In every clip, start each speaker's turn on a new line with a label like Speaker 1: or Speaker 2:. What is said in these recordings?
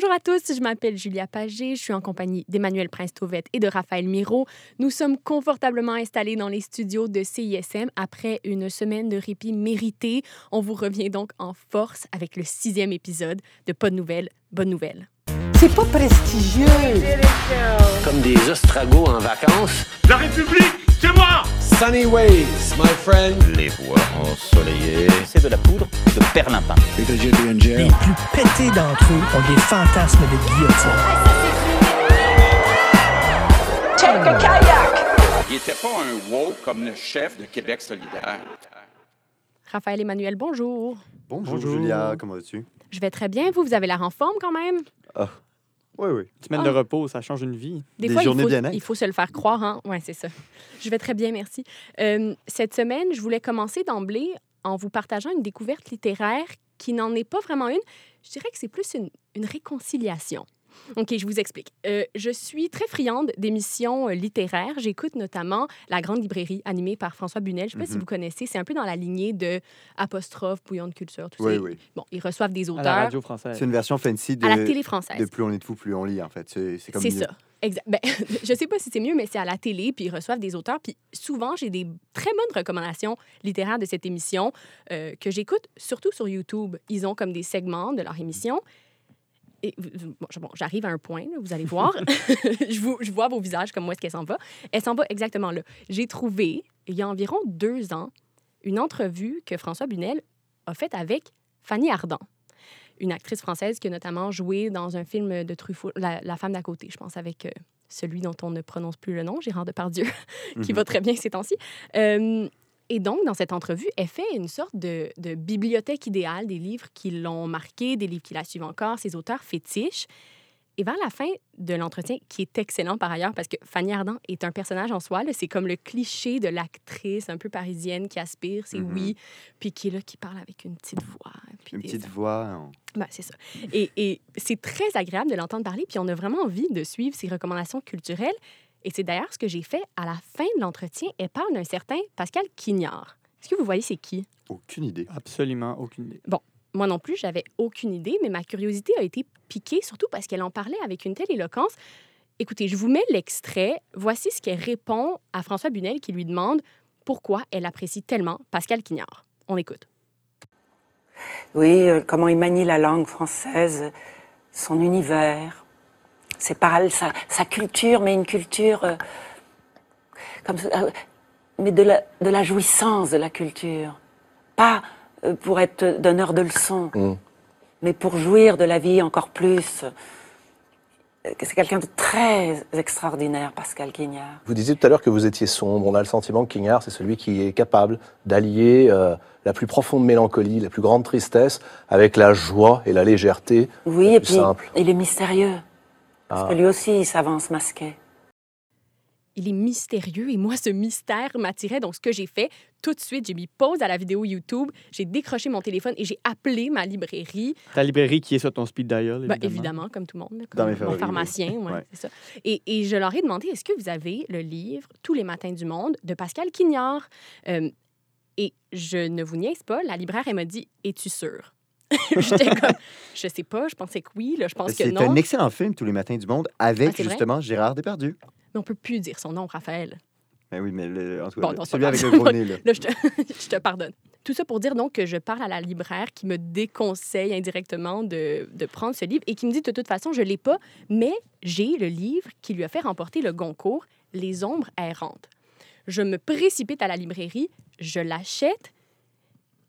Speaker 1: Bonjour à tous, je m'appelle Julia Pagé, je suis en compagnie d'Emmanuel Prince-Tauvette et de Raphaël Miro. Nous sommes confortablement installés dans les studios de CISM après une semaine de répit mérité. On vous revient donc en force avec le sixième épisode de Pas de nouvelles, bonne nouvelle.
Speaker 2: C'est pas prestigieux.
Speaker 3: Comme des ostragos en vacances.
Speaker 4: La République, c'est moi
Speaker 5: Sunny ways, my friend.
Speaker 6: Les voix ensoleillées.
Speaker 7: C'est de la poudre de perlimpin.
Speaker 8: Les plus pétés d'entre eux ont des fantasmes de guillotine.
Speaker 2: Check a kayak.
Speaker 4: Il était pas un woke comme le chef de Québec solidaire.
Speaker 1: Raphaël Emmanuel, bonjour.
Speaker 9: Bonjour, Julia, comment vas-tu?
Speaker 1: Je vais très bien. Vous, vous avez l'air en forme quand même?
Speaker 9: Oui, oui.
Speaker 10: Semaine de repos, ça change une vie.
Speaker 1: Des,
Speaker 9: Des
Speaker 1: fois,
Speaker 9: journées
Speaker 1: il, faut,
Speaker 9: bien-être.
Speaker 1: il faut se le faire croire. Hein? Oui, c'est ça. Je vais très bien, merci. Euh, cette semaine, je voulais commencer d'emblée en vous partageant une découverte littéraire qui n'en est pas vraiment une. Je dirais que c'est plus une, une réconciliation. OK, je vous explique. Euh, je suis très friande d'émissions euh, littéraires. J'écoute notamment La Grande Librairie, animée par François Bunel. Je ne sais pas si
Speaker 9: Mhm.
Speaker 1: vous connaissez. C'est un peu dans la lignée de Apostrophe, Bouillon de culture, tout
Speaker 9: Oui,
Speaker 1: ça.
Speaker 9: oui.
Speaker 1: Bon, ils reçoivent des
Speaker 10: À la
Speaker 1: auteurs
Speaker 10: radio française.
Speaker 9: C'est une version fancy de,
Speaker 1: à la télé française.
Speaker 9: de Plus on est de fou, plus on lit, en fait. C'est comme
Speaker 1: C'est ça. Exact. Ben, je sais pas si c'est mieux, mais c'est à la télé, puis ils reçoivent des auteurs. Puis souvent, j'ai des très bonnes recommandations littéraires de cette émission euh, que j'écoute surtout sur YouTube. Ils ont comme des segments de leur émission. Bon, j'arrive à un point, là, vous allez voir. je, vous- je vois vos visages, comme où est-ce qu'elle s'en va? Elle s'en va exactement là. J'ai trouvé, il y a environ deux ans, une entrevue que François Bunel a faite avec Fanny Ardant, une actrice française qui a notamment joué dans un film de Truffaut, La, La femme d'à côté, je pense, avec euh, celui dont on ne prononce plus le nom, Gérard Depardieu, qui
Speaker 9: Mhm.
Speaker 1: va très bien ces temps-ci. Euh, et donc, dans cette entrevue, elle fait une sorte de, de bibliothèque idéale des livres qui l'ont marqué, des livres qui la suivent encore, ses auteurs fétiches. Et vers la fin de l'entretien, qui est excellent par ailleurs, parce que Fanny Ardant est un personnage en soi, c'est comme le cliché de l'actrice un peu parisienne qui aspire, c'est
Speaker 9: Mhm.
Speaker 1: oui, puis qui est là, qui parle avec une petite voix. puis
Speaker 9: Une
Speaker 1: des
Speaker 9: petite voix. en-
Speaker 1: ben, c'est ça. Et, et c'est très agréable de l'entendre parler, puis on a vraiment envie de suivre ses recommandations culturelles. Et c'est d'ailleurs ce que j'ai fait à la fin de l'entretien. Elle parle d'un certain Pascal Quignard. Est-ce que vous voyez c'est qui?
Speaker 9: Aucune idée.
Speaker 10: Absolument aucune idée.
Speaker 1: Moi non plus, j'avais aucune idée, mais ma curiosité a été piquée, surtout parce qu'elle en parlait avec une telle éloquence. Écoutez, je vous mets l'extrait. Voici ce qu'elle répond à François Bunel qui lui demande pourquoi elle apprécie tellement Pascal Quignard. On écoute.
Speaker 2: Oui, euh, comment il manie la langue française, son univers, ses paroles, sa, sa culture, mais une culture euh, comme euh, mais de la, de la jouissance de la culture, pas euh, pour être donneur de leçons,
Speaker 6: Mm.
Speaker 2: mais pour jouir de la vie encore plus. C'est quelqu'un de très extraordinaire, Pascal Quignard.
Speaker 6: Vous disiez tout à l'heure que vous étiez sombre. On a le sentiment que Quignard, c'est celui qui est capable d'allier euh, la plus profonde mélancolie, la plus grande tristesse, avec la joie et la légèreté.
Speaker 2: Oui, et puis
Speaker 6: simple.
Speaker 2: il est mystérieux, parce
Speaker 6: Ah.
Speaker 2: que lui aussi, il s'avance masqué.
Speaker 1: il est mystérieux et moi, ce mystère m'attirait. Donc, ce que j'ai fait, tout de suite, j'ai mis pause à la vidéo YouTube, j'ai décroché mon téléphone et j'ai appelé ma librairie.
Speaker 10: Ta librairie qui est sur ton speed dial,
Speaker 1: Ben,
Speaker 10: évidemment.
Speaker 1: évidemment, comme tout le monde, là,
Speaker 9: Dans
Speaker 1: comme
Speaker 9: mes
Speaker 1: mon pharmacien,
Speaker 9: oui.
Speaker 1: ouais,
Speaker 9: Ouais.
Speaker 1: c'est ça. Et, et je leur ai demandé, est-ce que vous avez le livre Tous les matins du monde de Pascal Quignard? Euh, et je ne vous niaise pas, la libraire, elle m'a dit, es-tu sûre? J'étais comme, je sais pas, je pensais que oui, là, je pense que
Speaker 9: C'est
Speaker 1: non.
Speaker 9: un excellent film, Tous les matins du monde, avec
Speaker 1: Ah, c'est
Speaker 9: justement Gérard Depardieu.
Speaker 1: Mais on peut plus dire son nom, Raphaël.
Speaker 9: Ben oui, mais le- en tout cas,
Speaker 1: Bon,
Speaker 9: le-
Speaker 1: non, c'est
Speaker 9: celui avec le gros nez, là.
Speaker 1: Là, je te, je te pardonne. Tout ça pour dire donc que je parle à la libraire qui me déconseille indirectement de, de prendre ce livre et qui me dit de toute façon, je ne l'ai pas, mais j'ai le livre qui lui a fait remporter le Goncourt, Les ombres errantes. Je me précipite à la librairie, je l'achète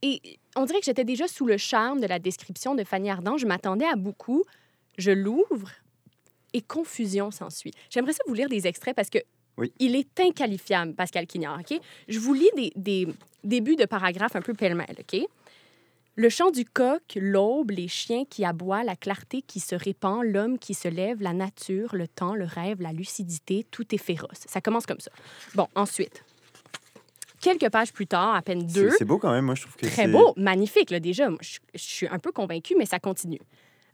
Speaker 1: et on dirait que j'étais déjà sous le charme de la description de Fanny Ardant. Je m'attendais à beaucoup. Je l'ouvre et confusion s'ensuit. J'aimerais ça vous lire des extraits parce que
Speaker 9: Oui.
Speaker 1: il est inqualifiable, Pascal Quignard. OK? Je vous lis des, des débuts de paragraphes un peu pêle-mêle. OK? Le chant du coq, l'aube, les chiens qui aboient, la clarté qui se répand, l'homme qui se lève, la nature, le temps, le rêve, la lucidité, tout est féroce. Ça commence comme ça. Bon, ensuite, quelques pages plus tard, à peine deux,
Speaker 9: C'est beau quand même, moi, je trouve que
Speaker 1: Très beau, magnifique, là, déjà. Je, je suis un peu convaincue, mais ça continue.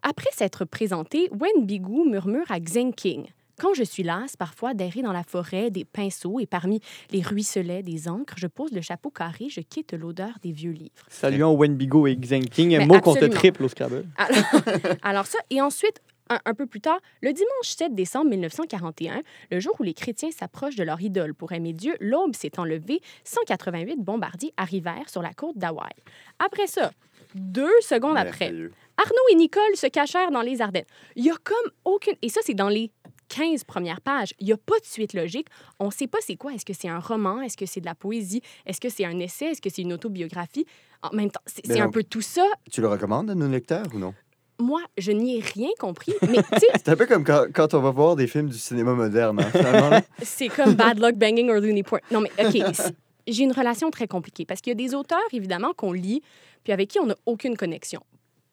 Speaker 1: Après s'être présenté, Wen Bigou murmure à Xing King. Quand je suis lasse, parfois d'errer dans la forêt, des pinceaux et parmi les ruisselets des encres, je pose le chapeau carré, je quitte l'odeur des vieux livres.
Speaker 10: Saluons Wendigo et Xing King, un mot qu'on te triple au Scrabble.
Speaker 1: Alors, alors ça, et ensuite, un, un peu plus tard, le dimanche 7 décembre 1941, le jour où les chrétiens s'approchent de leur idole pour aimer Dieu, l'aube s'étant levée, 188 bombardiers arrivèrent sur la côte d'Hawaï. Après ça, deux secondes après. Arnaud et Nicole se cachèrent dans les Ardennes. Il y a comme aucune... Et ça, c'est dans les 15 premières pages. Il n'y a pas de suite logique. On ne sait pas c'est quoi. Est-ce que c'est un roman? Est-ce que c'est de la poésie? Est-ce que c'est un essai? Est-ce que c'est une autobiographie? En même temps, c'est un peu tout ça.
Speaker 9: Tu le recommandes à nos lecteurs ou non?
Speaker 1: Moi, je n'y ai rien compris. Mais tu sais,
Speaker 9: C'est un peu comme quand, quand on va voir des films du cinéma moderne, hein,
Speaker 1: c'est comme Bad Luck Banging or Looney Point. Non, mais OK. J'ai une relation très compliquée parce qu'il y a des auteurs, évidemment, qu'on lit puis avec qui on n'a aucune connexion.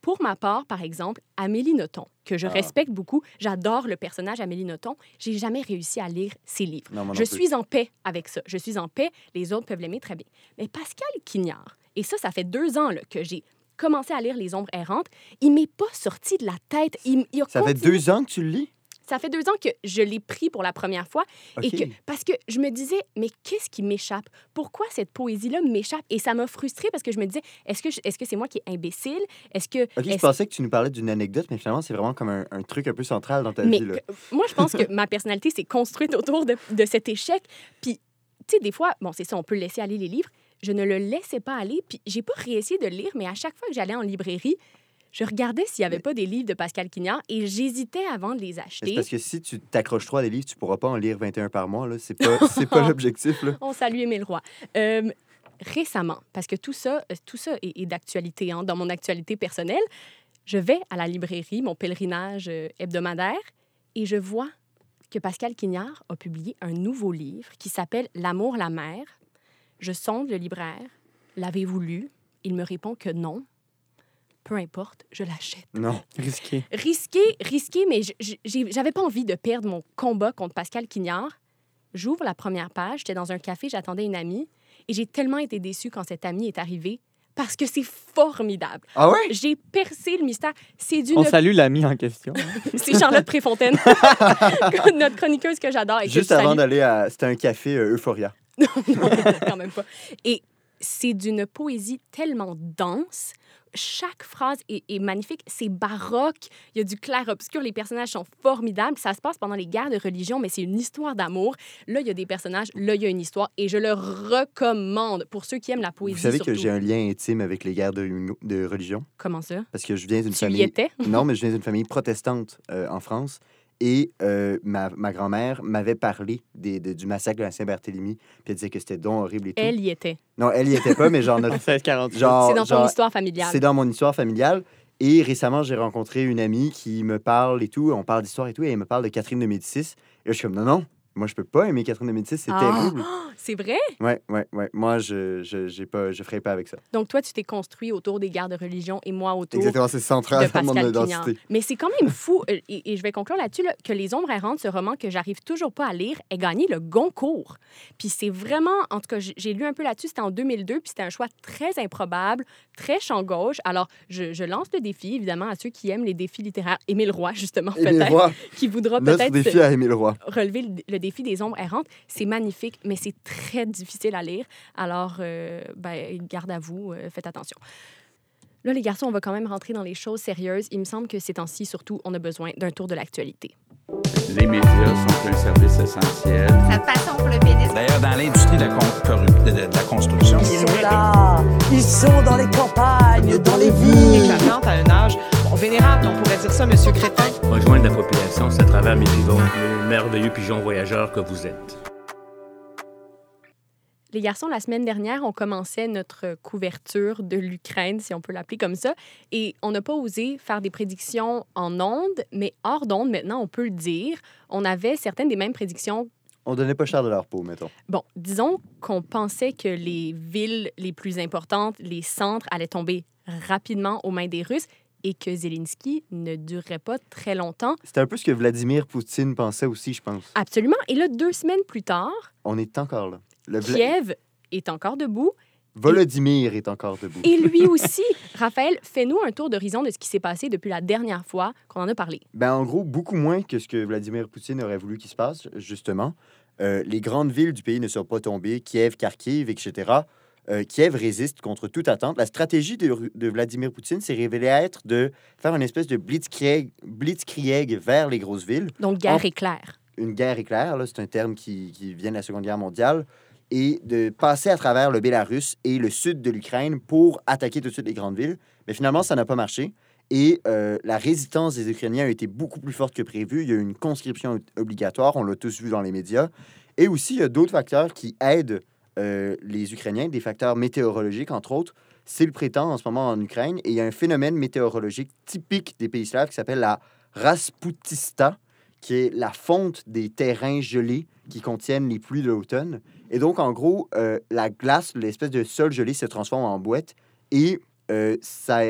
Speaker 1: Pour ma part, par exemple, Amélie Nothomb, que je
Speaker 9: Ah.
Speaker 1: respecte beaucoup, j'adore le personnage Amélie Nothomb, j'ai jamais réussi à lire ses livres.
Speaker 9: Non, moi non
Speaker 1: Je
Speaker 9: plus.
Speaker 1: suis en paix avec ça. Je suis en paix. Les autres peuvent l'aimer très bien. Mais Pascal Quignard, et ça, ça fait deux ans là, que j'ai commencé à lire Les Ombres errantes, il m'est pas sorti de la tête. Il, il a
Speaker 9: Ça fait deux ans que tu le lis?
Speaker 1: Ça fait deux ans que je l'ai pris pour la première fois. Et que, parce que je me disais, mais qu'est-ce qui m'échappe? Pourquoi cette poésie-là m'échappe? Et ça m'a frustrée parce que je me disais, est-ce que je- est-ce que c'est moi qui est imbécile? Est-ce que...
Speaker 9: OK, je pensais que tu nous parlais d'une anecdote, mais finalement, c'est vraiment comme un, un truc un peu central dans ta
Speaker 1: Mais
Speaker 9: vie. Là.
Speaker 1: que- moi, je pense que ma personnalité s'est construite autour de, de cet échec. Puis, tu sais, des fois, bon, c'est ça, on peut laisser aller les livres. Je ne le laissais pas aller. Puis, j'ai pas réessayé de le lire, mais à chaque fois que j'allais en librairie, je regardais s'il n'y avait pas des livres de Pascal Quignard et j'hésitais avant de les acheter.
Speaker 9: parce que si tu t'accroches trop à des livres, tu pourras pas en lire 21 par mois. là. C'est pas, c'est pas l'objectif.
Speaker 1: On salue Émile Roy. Euh, récemment, parce que tout ça, euh, tout ça est, est d'actualité, hein, dans mon actualité personnelle, je vais à la librairie, mon pèlerinage euh, hebdomadaire, et je vois que Pascal Quignard a publié un nouveau livre qui s'appelle L'amour, la mer. Je sonde le libraire. L'avez-vous lu? Il me répond que non. Peu importe, je l'achète.
Speaker 9: Non.
Speaker 10: Risqué.
Speaker 1: Risqué, risqué, mais j'avais pas envie de perdre mon combat contre Pascal Quignard. J'ouvre la première page, j'étais dans un café, j'attendais une amie, et j'ai tellement été déçue quand cette amie est arrivée parce que c'est formidable.
Speaker 9: Ah ouais?
Speaker 1: J'ai percé le mystère. C'est d'une...
Speaker 10: On salue l'ami en question.
Speaker 1: C'est Charlotte Préfontaine, notre chroniqueuse que j'adore. que
Speaker 9: Juste avant d'aller à. C'était un café euh, Euphoria.
Speaker 1: non, quand même pas. Et c'est d'une poésie tellement dense. Chaque phrase est, est magnifique. C'est baroque. Il y a du clair-obscur. Les personnages sont formidables. Ça se passe pendant les guerres de religion, mais c'est une histoire d'amour. Là, il y a des personnages. Là, il y a une histoire. Et je le recommande pour ceux qui aiment la poésie.
Speaker 9: Vous savez que j'ai un lien intime avec les guerres de, de religion?
Speaker 1: Comment ça?
Speaker 9: parce que je viens d'une
Speaker 1: Tu y
Speaker 9: famille.
Speaker 1: étais?
Speaker 9: Non, mais je viens d'une famille protestante euh, en France. Et euh, ma, ma grand-mère m'avait parlé des, de- du massacre de la Saint-Barthélemy. Puis elle disait que c'était donc horrible et tout.
Speaker 1: Elle y était.
Speaker 9: Non, elle y était pas, mais genre,
Speaker 10: En
Speaker 9: notre,
Speaker 10: 1648.
Speaker 9: genre,
Speaker 1: C'est dans ton
Speaker 9: genre,
Speaker 1: histoire familiale.
Speaker 9: C'est dans mon histoire familiale. Et récemment, j'ai rencontré une amie qui me parle et tout. On parle d'histoire et tout. Et elle me parle de Catherine de Médicis. Et là, je suis comme, non, non, moi, je peux pas aimer Catherine de Médicis. C'est
Speaker 1: Ah!
Speaker 9: terrible.
Speaker 1: C'est vrai?
Speaker 9: Ouais, ouais, ouais. Moi, je je, j'ai pas, je ferai pas avec ça.
Speaker 1: Donc, toi, tu t'es construit autour des guerres de religion et moi autour
Speaker 9: Exactement, c'est
Speaker 1: de
Speaker 9: central dans mon identité.
Speaker 1: Mais c'est quand même fou, euh, et, et je vais conclure là-dessus, là, que Les Ombres errantes, ce roman que j'arrive toujours pas à lire, ait gagné le Goncourt. Puis c'est vraiment, en tout cas, j'ai lu un peu là-dessus, c'était en 2002, puis c'était un choix très improbable, très champ gauche. Alors, je, je lance le défi, évidemment, à ceux qui aiment les défis littéraires. Émile Roy, justement, peut-être, qui voudra peut-être
Speaker 9: défi à Émile Roy.
Speaker 1: relever le, le défi des ombres errantes. C'est magnifique, mais c'est très difficile à lire. Alors, euh, ben, garde à vous, euh, faites attention. Là, les garçons, on va quand même rentrer dans les choses sérieuses. Il me semble que ces temps-ci, surtout, on a besoin d'un tour de l'actualité.
Speaker 4: Les médias sont un service essentiel.
Speaker 11: Sa passion pour le pénis.
Speaker 7: D'ailleurs, dans l'industrie de, la con- de- de- de la construction,
Speaker 8: Ils sont là, ils sont dans les campagnes, dans les villes.
Speaker 11: éclatante à un âge vénérable, on pourrait dire ça, Monsieur Crétin.
Speaker 3: Rejoindre la population, c'est à travers mes pigeons, les merveilleux pigeons voyageurs que vous êtes.
Speaker 1: Les garçons, la semaine dernière, on commençait notre couverture de l'Ukraine, si on peut l'appeler comme ça, et on n'a pas osé faire des prédictions en ondes, mais hors d'ondes, maintenant, on peut le dire. On avait certaines des mêmes prédictions
Speaker 9: On donnait pas cher de leur peau, mettons.
Speaker 1: Bon, disons qu'on pensait que les villes les plus importantes, les centres, allaient tomber rapidement aux mains des Russes et que Zelensky ne durerait pas très longtemps.
Speaker 9: C'était un peu ce que Vladimir Poutine pensait aussi, je pense.
Speaker 1: Absolument. Et là, deux semaines plus tard,
Speaker 9: On est encore là. Le
Speaker 1: Kiev est encore debout.
Speaker 9: Volodymyr est encore debout.
Speaker 1: Et lui aussi. Raphaël, fais-nous un tour d'horizon de ce qui s'est passé depuis la dernière fois qu'on en a parlé.
Speaker 9: Ben, en gros, beaucoup moins que ce que Vladimir Poutine aurait voulu qu'il se passe, justement. Euh, les grandes villes du pays ne sont pas tombées, Kiev, Kharkiv, etc. euh, Kiev résiste contre toute attente. La stratégie de, Vladimir Poutine s'est révélée être de faire une espèce de blitzkrieg, blitzkrieg vers les grosses villes.
Speaker 1: Donc, guerre
Speaker 9: En-
Speaker 1: éclair.
Speaker 9: Une guerre éclair, c'est un terme qui, qui vient de la Seconde Guerre mondiale, et de passer à travers le Bélarus et le sud de l'Ukraine pour attaquer tout de suite les grandes villes. Mais finalement, ça n'a pas marché. Et euh, la résistance des Ukrainiens a été beaucoup plus forte que prévu. Il y a eu une conscription obligatoire, on l'a tous vu dans les médias. Et aussi, il y a d'autres facteurs qui aident euh, les Ukrainiens, des facteurs météorologiques, entre autres. C'est le prétend en ce moment en Ukraine. Et il y a un phénomène météorologique typique des pays slaves qui s'appelle la Rasputista, qui est la fonte des terrains gelés qui contiennent les pluies de l'automne. Et donc, en gros, euh, la glace, l'espèce de sol gelé se transforme en boîte et euh, ça,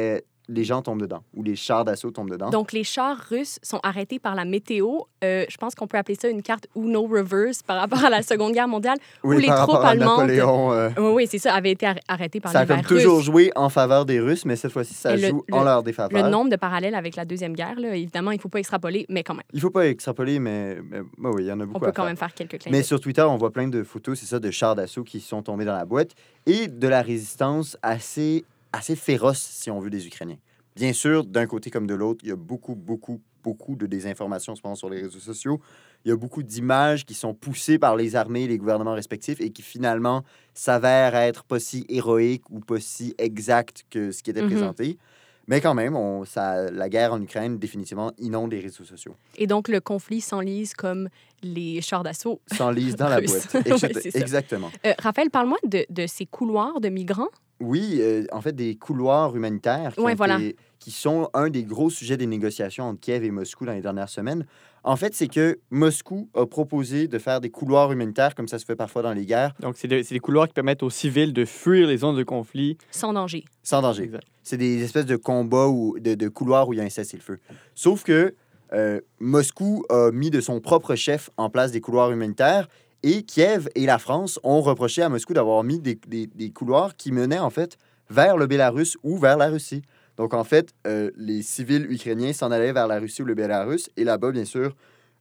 Speaker 9: les gens tombent dedans ou les chars d'assaut tombent dedans.
Speaker 1: Donc, les chars russes sont arrêtés par la météo. Euh, je pense qu'on peut appeler ça une carte Uno Reverse par rapport à la Seconde Guerre mondiale,
Speaker 9: oui,
Speaker 1: où les
Speaker 9: par
Speaker 1: troupes allemandes...
Speaker 9: Napoléon, euh,
Speaker 1: Oui, oui, c'est ça, avaient été ar- arrêtées par
Speaker 9: ça a
Speaker 1: l'hiver
Speaker 9: comme toujours
Speaker 1: russe.
Speaker 9: joué en faveur des Russes, mais cette fois-ci, ça
Speaker 1: le-
Speaker 9: joue
Speaker 1: le-
Speaker 9: en leur
Speaker 1: Le
Speaker 9: défaveur.
Speaker 1: nombre de parallèles avec la Deuxième Guerre, là, évidemment, il ne faut pas extrapoler, mais quand même.
Speaker 9: Il faut pas extrapoler, mais, mais bah oui, il y en a beaucoup
Speaker 1: On peut
Speaker 9: à
Speaker 1: quand
Speaker 9: faire.
Speaker 1: même faire quelques clins
Speaker 9: Mais sur Twitter, on voit plein de photos, c'est ça, de chars d'assaut qui sont tombés dans la boîte et de la résistance assez, assez féroce, si on veut, des Ukrainiens. Bien sûr, d'un côté comme de l'autre, il y a beaucoup, beaucoup, beaucoup de désinformation en ce moment sur les réseaux sociaux. Il y a beaucoup d'images qui sont poussées par les armées et les gouvernements respectifs et qui finalement s'avèrent être pas si héroïques ou pas si exactes que ce qui était
Speaker 1: Mhm.
Speaker 9: présenté. Mais quand même, on, ça, la guerre en Ukraine, définitivement, inonde les réseaux sociaux.
Speaker 1: Et donc, le conflit s'enlise comme les chars d'assaut.
Speaker 9: S'enlise dans la boîte.
Speaker 1: Ouais.
Speaker 9: Exactement.
Speaker 1: Euh, Raphaël, parle-moi de, de ces couloirs de migrants.
Speaker 9: Oui, euh, en fait, des couloirs humanitaires qui,
Speaker 1: Ouais,
Speaker 9: ont
Speaker 1: voilà.
Speaker 9: été- qui sont un des gros sujets des négociations entre Kiev et Moscou dans les dernières semaines. En fait, c'est que Moscou a proposé de faire des couloirs humanitaires comme ça se fait parfois dans les guerres,
Speaker 10: Donc, c'est de- c'est des couloirs qui permettent aux civils de fuir les zones de conflit.
Speaker 1: Sans danger.
Speaker 9: sans danger.
Speaker 10: Exact.
Speaker 9: C'est des espèces de combats ou de, de couloirs où il y a un cessez-le-feu. Sauf que euh, Moscou a mis de son propre chef en place des couloirs humanitaires et Kiev et la France ont reproché à Moscou d'avoir mis des, des- des couloirs qui menaient en fait vers le Bélarus ou vers la Russie. Donc en fait, euh, les civils ukrainiens s'en allaient vers la Russie ou le Bélarus et là-bas, bien sûr,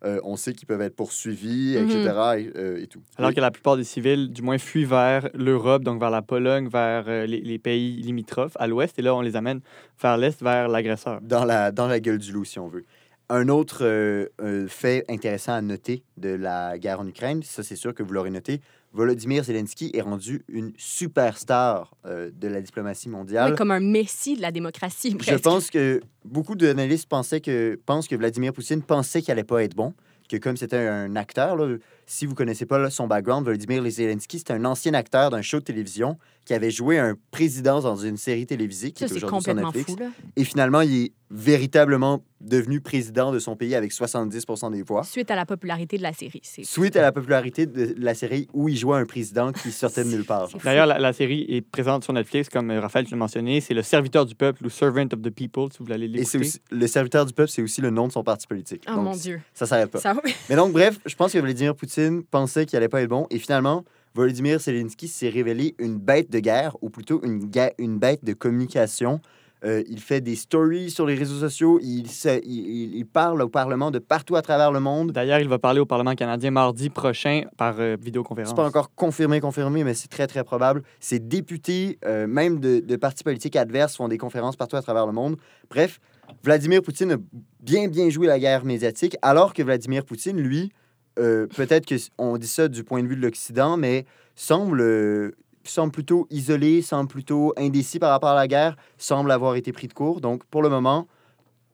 Speaker 9: euh, on sait qu'ils peuvent être poursuivis,
Speaker 1: Mhm.
Speaker 9: etc. Et, euh, et tout.
Speaker 10: Alors que la plupart des civils, du moins, fuient vers l'Europe, donc vers la Pologne, vers euh, les, les pays limitrophes à l'ouest. Et là, on les amène vers l'est, vers l'agresseur.
Speaker 9: dans la, dans la gueule du loup, si on veut. Un autre euh, euh, fait intéressant à noter de la guerre en Ukraine, ça c'est sûr que vous l'aurez noté, Volodymyr Zelensky est rendu une superstar euh, de la diplomatie mondiale.
Speaker 1: Oui, comme un messie de la démocratie,
Speaker 9: Je pense que beaucoup d'analystes pensaient que, pensent que Vladimir Poutine pensait qu'il allait pas être bon, que comme c'était un acteur, là, si vous connaissez pas là, son background, Volodymyr Zelensky, c'est un ancien acteur d'un show de télévision qui avait joué un président dans une série télévisée qui
Speaker 1: Ça,
Speaker 9: est aujourd'hui sur
Speaker 1: complètement
Speaker 9: Netflix.
Speaker 1: fou, là.
Speaker 9: Et finalement, il est véritablement devenu président de son pays avec 70% des voix.
Speaker 1: Suite à la popularité de la série. C'est
Speaker 9: Suite à la popularité de la série où il jouait un président qui sortait de nulle part.
Speaker 10: D'ailleurs, la, la série est présente sur Netflix, comme euh, Raphaël l'a mentionné. C'est le serviteur du peuple ou Servant of the People, si vous voulez
Speaker 9: Et c'est
Speaker 10: l'écouter.
Speaker 9: aussi, le serviteur du peuple, c'est aussi le nom de son parti politique.
Speaker 1: Oh
Speaker 9: Donc,
Speaker 1: mon Dieu.
Speaker 9: Ça s'arrête pas.
Speaker 1: Ça...
Speaker 9: Mais donc, bref, je pense que Vladimir Poutine pensait qu'il allait pas être bon. Et finalement, Volodymyr Zelensky s'est révélé une bête de guerre, ou plutôt une, une bête de communication. Euh, il fait des stories sur les réseaux sociaux. Il, se- il, il- il parle au Parlement de partout à travers le monde.
Speaker 10: D'ailleurs, il va parler au Parlement canadien mardi prochain par euh, vidéoconférence.
Speaker 9: C'est pas encore confirmé, confirmé, mais c'est très, très probable. Ces députés, euh, même de, de partis politiques adverses, font des conférences partout à travers le monde. Bref, Vladimir Poutine a bien, bien joué la guerre médiatique, alors que Vladimir Poutine, lui, euh, peut-être qu'on dit ça du point de vue de l'Occident, mais semble, euh, semble plutôt isolé, semble plutôt indécis par rapport à la guerre, semble avoir été pris de court. Donc, pour le moment,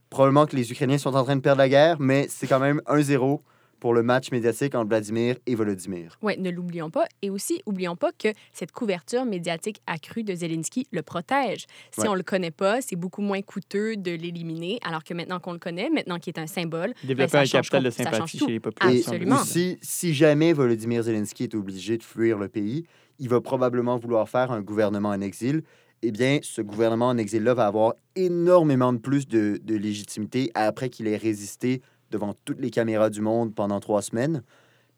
Speaker 9: probablement que les Ukrainiens sont en train de perdre la guerre, mais c'est quand même 1-0 pour le match médiatique entre Vladimir et Volodymyr.
Speaker 1: Oui, ne l'oublions pas. Et aussi, oublions pas que cette couverture médiatique accrue de Zelensky le protège. Si
Speaker 9: Ouais.
Speaker 1: on le connaît pas, c'est beaucoup moins coûteux de l'éliminer, alors que maintenant qu'on le connaît, maintenant qu'il est un symbole,
Speaker 10: Développer
Speaker 1: ben, ça
Speaker 10: un
Speaker 1: change
Speaker 10: capital de
Speaker 1: com- ça change
Speaker 10: sympathie
Speaker 1: tout.
Speaker 10: chez les populations.
Speaker 9: Et
Speaker 1: Absolument.
Speaker 9: aussi, si jamais Volodymyr Zelensky est obligé de fuir le pays, il va probablement vouloir faire un gouvernement en exil. Eh bien, ce gouvernement en exil-là va avoir énormément de plus de, de légitimité après qu'il ait résisté devant toutes les caméras du monde pendant trois semaines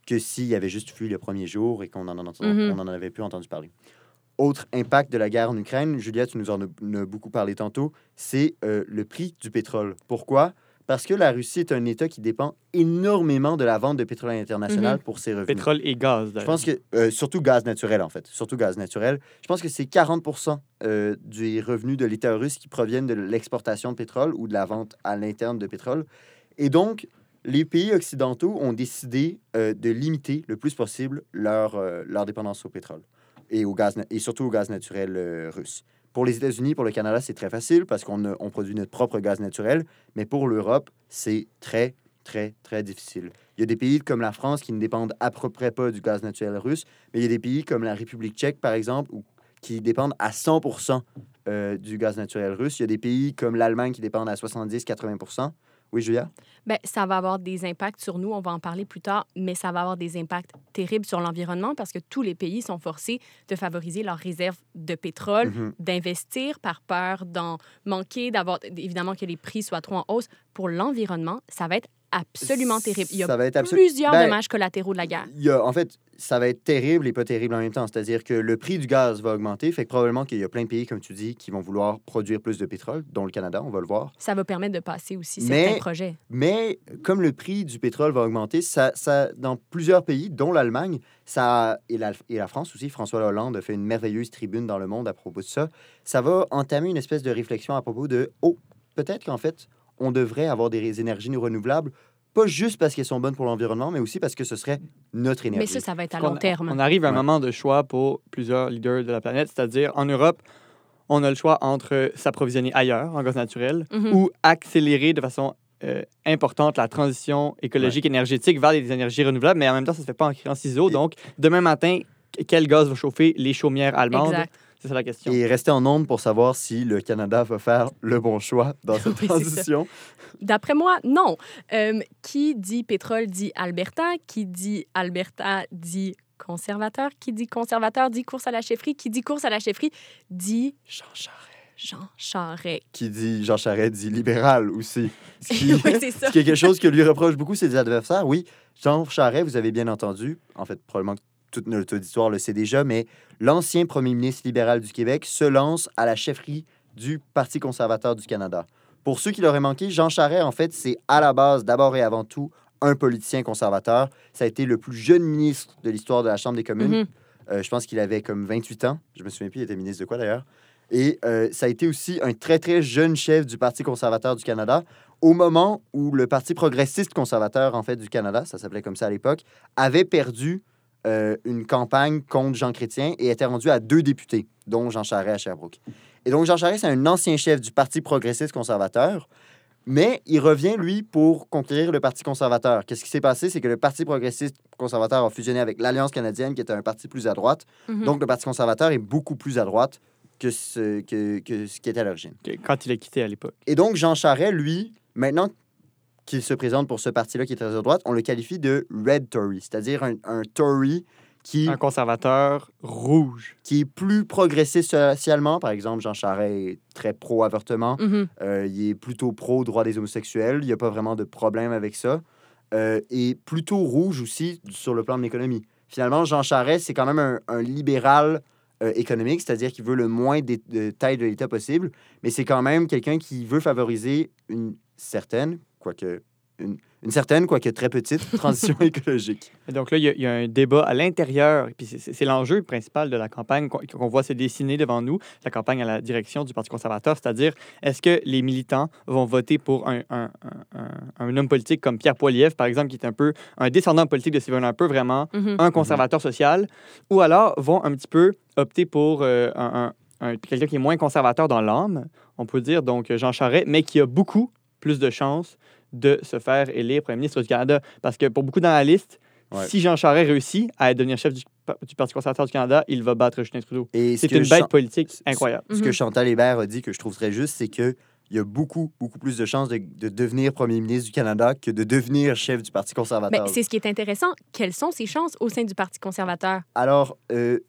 Speaker 9: que s'il avait juste fui le premier jour et qu'on en, en-
Speaker 1: Mhm.
Speaker 9: on en avait plus entendu parler. Autre impact de la guerre en Ukraine, Julia, tu nous en as, beaucoup parlé tantôt, c'est euh, le prix du pétrole. Pourquoi? Parce que la Russie est un État qui dépend énormément de la vente de pétrole international
Speaker 10: Mhm.
Speaker 9: pour ses revenus.
Speaker 10: Pétrole et gaz,
Speaker 9: Je
Speaker 10: d'ailleurs.
Speaker 9: pense que, euh, surtout gaz naturel, en fait. Surtout gaz naturel. Je pense que c'est 40 euh, des revenus de l'État russe qui proviennent de l'exportation de pétrole ou de la vente à l'interne de pétrole. Et donc, les pays occidentaux ont décidé euh, de limiter le plus possible leur, euh, leur dépendance au pétrole et, au gaz, et surtout au gaz naturel euh, russe. Pour les États-Unis, pour le Canada, c'est très facile parce qu'on produit notre propre gaz naturel, mais pour l'Europe, c'est très, très, très difficile. Il y a des pays comme la France qui ne dépendent à peu près pas du gaz naturel russe, mais il y a des pays comme la République tchèque, par exemple, qui dépendent à 100 euh, du gaz naturel russe. Il y a des pays comme l'Allemagne qui dépendent à 70-80 Oui, Julia?
Speaker 1: Ben, ça va avoir des impacts sur nous, on va en parler plus tard, mais ça va avoir des impacts terribles sur l'environnement parce que tous les pays sont forcés de favoriser leurs réserves de pétrole,
Speaker 9: Mhm.
Speaker 1: d'investir par peur d'en manquer, d'avoir évidemment que les prix soient trop en hausse. Pour l'environnement, ça va être absolument terrible. Il y a
Speaker 9: Ça va être absolu-
Speaker 1: plusieurs
Speaker 9: Ben,
Speaker 1: dommages collatéraux de la guerre.
Speaker 9: Il y a, en fait, ça va être terrible et pas terrible en même temps. C'est-à-dire que le prix du gaz va augmenter, fait que probablement qu'il y a plein de pays, comme tu dis, qui vont vouloir produire plus de pétrole, dont le Canada, on va le voir.
Speaker 1: Ça va permettre de passer aussi
Speaker 9: Mais-
Speaker 1: certains projets.
Speaker 9: Mais comme le prix du pétrole va augmenter, ça, ça, dans plusieurs pays, dont l'Allemagne, ça, et, la, et la France aussi, François Hollande a fait une merveilleuse tribune dans le monde à propos de ça, ça va entamer une espèce de réflexion à propos de, oh, peut-être qu'en fait, on devrait avoir des énergies renouvelables, pas juste parce qu'elles sont bonnes pour l'environnement, mais aussi parce que ce serait notre énergie.
Speaker 1: Mais ça, ça va être à
Speaker 10: On-
Speaker 1: long terme.
Speaker 10: On arrive à un
Speaker 9: Ouais.
Speaker 10: moment de choix pour plusieurs leaders de la planète, c'est-à-dire en Europe, on a le choix entre s'approvisionner ailleurs en gaz naturel
Speaker 1: Mhm.
Speaker 10: ou accélérer de façon euh, importante la transition écologique énergétique vers les énergies renouvelables, mais en même temps, ça ne se fait pas en criant ciseaux.
Speaker 9: Et-
Speaker 10: Donc, demain matin, quel gaz va chauffer les chaumières allemandes?
Speaker 1: Exact.
Speaker 10: C'est ça la question.
Speaker 9: Et restez en onde pour savoir si le Canada va faire le bon choix dans cette
Speaker 1: Oui,
Speaker 9: transition.
Speaker 1: D'après moi, non. Euh, qui dit pétrole dit Alberta. Qui dit Alberta dit conservateur. Qui dit conservateur dit course à la chefferie. Qui dit course à la chefferie dit
Speaker 9: Jean Charest.
Speaker 1: Jean Charest.
Speaker 9: Qui dit Jean Charest dit libéral aussi. Ce qui,
Speaker 1: oui, c'est ça.
Speaker 9: ce qui est quelque chose que lui reproche beaucoup ses adversaires. Oui, Jean Charest, vous avez bien entendu, en fait, probablement que toute notre auditoire le sait déjà, mais l'ancien premier ministre libéral du Québec se lance à la chefferie du Parti conservateur du Canada. Pour ceux qui l'auraient manqué, Jean Charest, en fait, c'est à la base, d'abord et avant tout, un politicien conservateur. Ça a été le plus jeune ministre de l'histoire de la Chambre des communes.
Speaker 1: Mhm.
Speaker 9: Euh, je pense qu'il avait comme 28 ans. Je me souviens plus, il était ministre de quoi d'ailleurs. Et euh, ça a été aussi un très, très jeune chef du Parti conservateur du Canada au moment où le Parti progressiste conservateur, en fait, du Canada, ça s'appelait comme ça à l'époque, avait perdu euh, une campagne contre Jean Chrétien et était rendu à deux députés, dont Jean Charest à Sherbrooke. Et donc, Jean Charest, c'est un ancien chef du Parti progressiste conservateur, mais il revient, lui, pour conquérir le Parti conservateur. Qu'est-ce qui s'est passé? C'est que le Parti progressiste conservateur a fusionné avec l'Alliance canadienne, qui était un parti plus à droite.
Speaker 1: Mhm.
Speaker 9: Donc, le Parti conservateur est beaucoup plus à droite que ce, que, que ce qui était à l'origine.
Speaker 10: Quand il a quitté à l'époque.
Speaker 9: Et donc, Jean Charest, lui, maintenant qu'il se présente pour ce parti-là qui est très à droite, on le qualifie de Red Tory, c'est-à-dire un, un Tory qui,
Speaker 10: Un conservateur rouge.
Speaker 9: qui est plus progressiste socialement. Par exemple, Jean Charest est très pro-avortement.
Speaker 1: Mhm.
Speaker 9: Euh, il est plutôt pro-droit des homosexuels. Il n'y a pas vraiment de problème avec ça. Euh, et plutôt rouge aussi sur le plan de l'économie. Finalement, Jean Charest, c'est quand même un, un libéral euh, économique, c'est-à-dire qu'il veut le moins de taille de l'État possible, mais c'est quand même quelqu'un qui veut favoriser une certaine, quoique une, une certaine, quoique très petite, transition écologique.
Speaker 10: Et donc là, il y, a, il y a un débat à l'intérieur, et puis c'est- l'enjeu principal de la campagne qu'on voit se dessiner devant nous, la campagne à la direction du Parti conservateur, c'est-à-dire est-ce que les militants vont voter pour un, un- un- un- un homme politique comme Pierre Poilievre, par exemple, qui est un peu un descendant politique de Sylvain un peu vraiment
Speaker 1: Mhm.
Speaker 10: un conservateur social, ou alors vont un petit peu opter pour euh, un, un- un- quelqu'un qui est moins conservateur dans l'âme, on peut dire, donc Jean Charest, mais qui a beaucoup plus de chances de se faire élire premier ministre du Canada. Parce que pour beaucoup d'analystes,
Speaker 9: Ouais.
Speaker 10: si Jean Charest réussit à devenir chef du, du Parti conservateur du Canada, il va battre Justin Trudeau.
Speaker 9: Ce
Speaker 10: C'est une bête politique incroyable.
Speaker 9: Ce que
Speaker 1: Mhm.
Speaker 9: Chantal Hébert a dit que je trouve très juste, c'est que il y a beaucoup, beaucoup plus de chances de, de devenir premier ministre du Canada que de devenir chef du Parti
Speaker 1: Mais
Speaker 9: conservateur.
Speaker 1: c'est ce qui est intéressant. Quelles sont ses chances au sein du Parti conservateur?
Speaker 9: Alors, euh,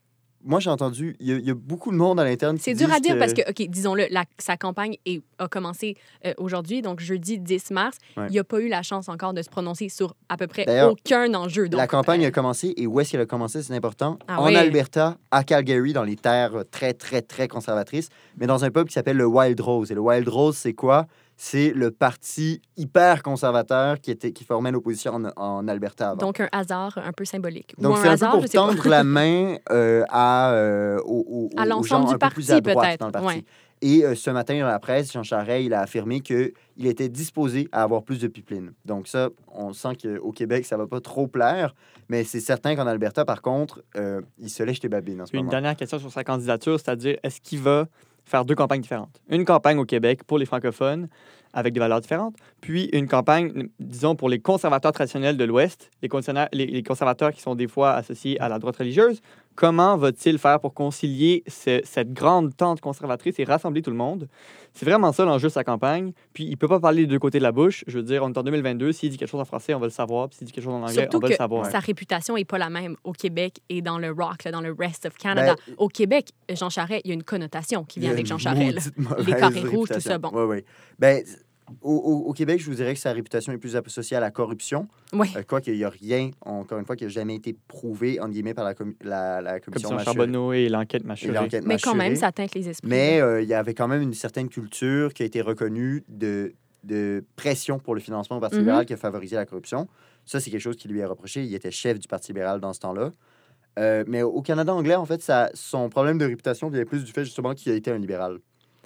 Speaker 9: moi, j'ai entendu, il y, a- y a beaucoup de monde à l'interne qui
Speaker 1: C'est dur à dire parce que, OK, disons-le, la- sa campagne est- a commencé euh, aujourd'hui, donc jeudi 10 mars.
Speaker 9: Ouais.
Speaker 1: Il n'a pas eu la chance encore de se prononcer sur à peu près aucun enjeu. Donc,
Speaker 9: la campagne
Speaker 1: euh,
Speaker 9: a commencé et où est-ce qu'elle a commencé, c'est important.
Speaker 1: Ah
Speaker 9: en
Speaker 1: oui.
Speaker 9: Alberta, à Calgary, dans les terres très, très, très conservatrices, mais dans un peuple qui s'appelle le Wild Rose. Et le Wild Rose, c'est quoi? C'est le parti hyper conservateur qui, était, qui formait l'opposition en, en Alberta avant.
Speaker 1: Donc, un hasard un peu symbolique.
Speaker 9: Donc,
Speaker 1: Ou un
Speaker 9: c'est un
Speaker 1: hasard,
Speaker 9: peu
Speaker 1: je
Speaker 9: pour
Speaker 1: sais pas.
Speaker 9: tendre la main euh, à, euh, aux, aux-
Speaker 1: À
Speaker 9: aux
Speaker 1: l'ensemble
Speaker 9: gens
Speaker 1: du
Speaker 9: un peu plus
Speaker 1: parti,
Speaker 9: à droite
Speaker 1: peut-être,
Speaker 9: dans le parti.
Speaker 1: ouais.
Speaker 9: Et euh, ce matin, dans la presse, Jean Charest, il a affirmé qu'il était disposé à avoir plus de pipelines. Donc ça, on sent qu'au Québec, ça va pas trop plaire, mais c'est certain qu'en Alberta, par contre, euh, il se lèche les babines en ce
Speaker 10: une
Speaker 9: moment.
Speaker 10: dernière question sur sa candidature, c'est-à-dire est-ce qu'il va faire deux campagnes différentes? Une campagne au Québec pour les francophones avec des valeurs différentes, puis une campagne, disons, pour les conservateurs traditionnels de l'Ouest, les, les conservateurs qui sont des fois associés à la droite religieuse. Comment va-t-il faire pour concilier ce- cette grande tente conservatrice et rassembler tout le monde? C'est vraiment ça l'enjeu de sa campagne. Puis il peut pas parler des deux côtés de la bouche. Je veux dire, on est en 2022, s'il dit quelque chose en français, on va le savoir, puis s'il dit quelque chose en anglais,
Speaker 1: Surtout
Speaker 10: on va
Speaker 1: que
Speaker 10: le savoir.
Speaker 1: sa réputation n'est pas la même au Québec et dans le rock, là, dans le rest of Canada.
Speaker 9: Ben,
Speaker 1: au Québec, Jean Charest, il y a une connotation qui vient avec Jean Charest. Les carrés rouges, tout ça, bon.
Speaker 9: Ouais, ouais. Ben, au, au- au Québec, je vous dirais que sa réputation est plus associée à la corruption.
Speaker 1: Oui.
Speaker 9: Euh, quoi qu'il n'y a rien, encore une fois, qui n'a jamais été prouvé, entre guillemets, par la, commu- la, la commission.
Speaker 10: Charbonneau et l'enquête mâchurée.
Speaker 9: l'enquête
Speaker 1: Mais quand même, ça teinte les esprits.
Speaker 9: Mais euh, il y avait quand même une certaine culture qui a été reconnue de, de pression pour le financement au Parti
Speaker 1: Mhm.
Speaker 9: libéral qui a favorisé la corruption. Ça, c'est quelque chose qui lui est reproché. Il était chef du Parti libéral dans ce temps-là. Euh, mais au Canada anglais, en fait, ça, son problème de réputation vient plus du fait justement qu'il a été un libéral.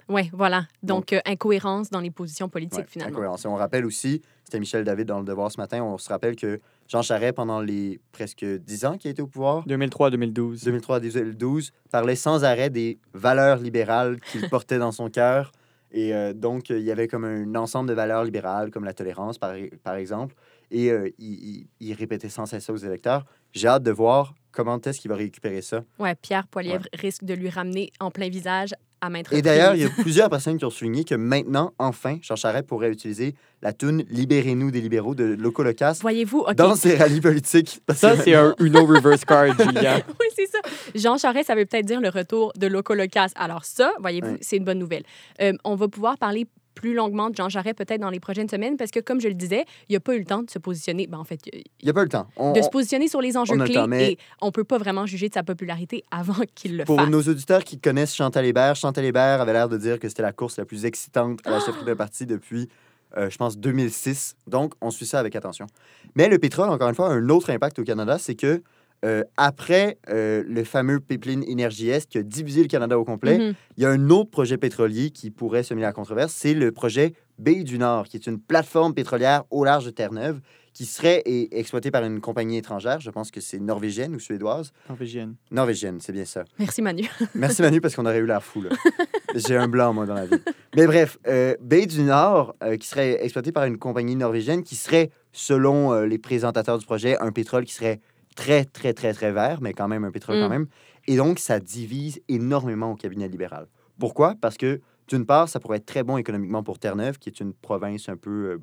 Speaker 1: Oui, voilà. Donc, euh, incohérence dans les positions politiques,
Speaker 9: Ouais,
Speaker 1: finalement.
Speaker 9: incohérence. Et on rappelle aussi, c'était Michel David dans Le Devoir ce matin, on se rappelle que Jean Charest, pendant les presque 10 ans qu'il a été au pouvoir,
Speaker 10: 2003-2012.
Speaker 9: 2003 à 2012, parlait sans arrêt des valeurs libérales qu'il portait dans son cœur. Et euh, donc, euh, il y avait comme un ensemble de valeurs libérales, comme la tolérance, par, par exemple. Et euh, il, il- il répétait sans cesse ça aux électeurs. J'ai hâte de voir comment est-ce qu'il va récupérer ça.
Speaker 1: Ouais, Pierre Poilievre risque de lui ramener en plein visage à maintes
Speaker 9: Et d'ailleurs, il y a plusieurs personnes qui ont souligné que maintenant, enfin, Jean Charest pourrait utiliser la toune Libérez-nous des libéraux de Loco Locas
Speaker 1: Voyez-vous,
Speaker 9: dans ses rallyes politiques. Parce
Speaker 10: Ça,
Speaker 9: que
Speaker 10: c'est un Uno reverse card, Julien.
Speaker 1: oui, c'est ça. Jean Charest, ça veut peut-être dire le retour de Loco Locas. Alors ça, voyez-vous,
Speaker 9: Ouais.
Speaker 1: c'est une bonne nouvelle. Euh, on va pouvoir parler plus longuement de Jean Charest peut-être dans les prochaines semaines parce que, comme je le disais, il n'a pas eu le temps de se positionner. Ben, en fait, il-
Speaker 9: n'y a pas eu le temps. On-
Speaker 1: de
Speaker 9: on-
Speaker 1: se positionner sur les enjeux
Speaker 9: a le
Speaker 1: clés
Speaker 9: mais-
Speaker 1: et on peut pas vraiment juger de sa popularité avant qu'il le
Speaker 9: Pour
Speaker 1: fasse.
Speaker 9: nos auditeurs qui connaissent Chantal Hébert, Chantal Hébert avait l'air de dire que c'était la course la plus excitante à la chefferie d'un parti depuis, euh, je pense, 2006. Donc, on suit ça avec attention. Mais le pétrole, encore une fois, a un autre impact au Canada, c'est que euh, après euh, le fameux pipeline Énergie Est qui a divisé le Canada au complet,
Speaker 1: Mhm.
Speaker 9: il y a un autre projet pétrolier qui pourrait semer la controverse, c'est le projet Baie du Nord, qui est une plateforme pétrolière au large de Terre-Neuve qui serait et- exploitée par une compagnie étrangère, je pense que c'est norvégienne ou suédoise.
Speaker 10: Norvégienne.
Speaker 9: Norvégienne, c'est bien ça.
Speaker 1: Merci, Manu.
Speaker 9: Merci Manu parce qu'on aurait eu l'air fou. J'ai un blanc, moi, dans la vie. Mais bref, euh, Baie du Nord, euh, qui serait exploitée par une compagnie norvégienne, qui serait, selon euh, les présentateurs du projet, un pétrole qui serait très, très, très, très vert, mais quand même un pétrole
Speaker 1: Mm.
Speaker 9: quand même. Et donc, ça divise énormément au cabinet libéral. Pourquoi? Parce que, d'une part, ça pourrait être très bon économiquement pour Terre-Neuve, qui est une province un peu euh,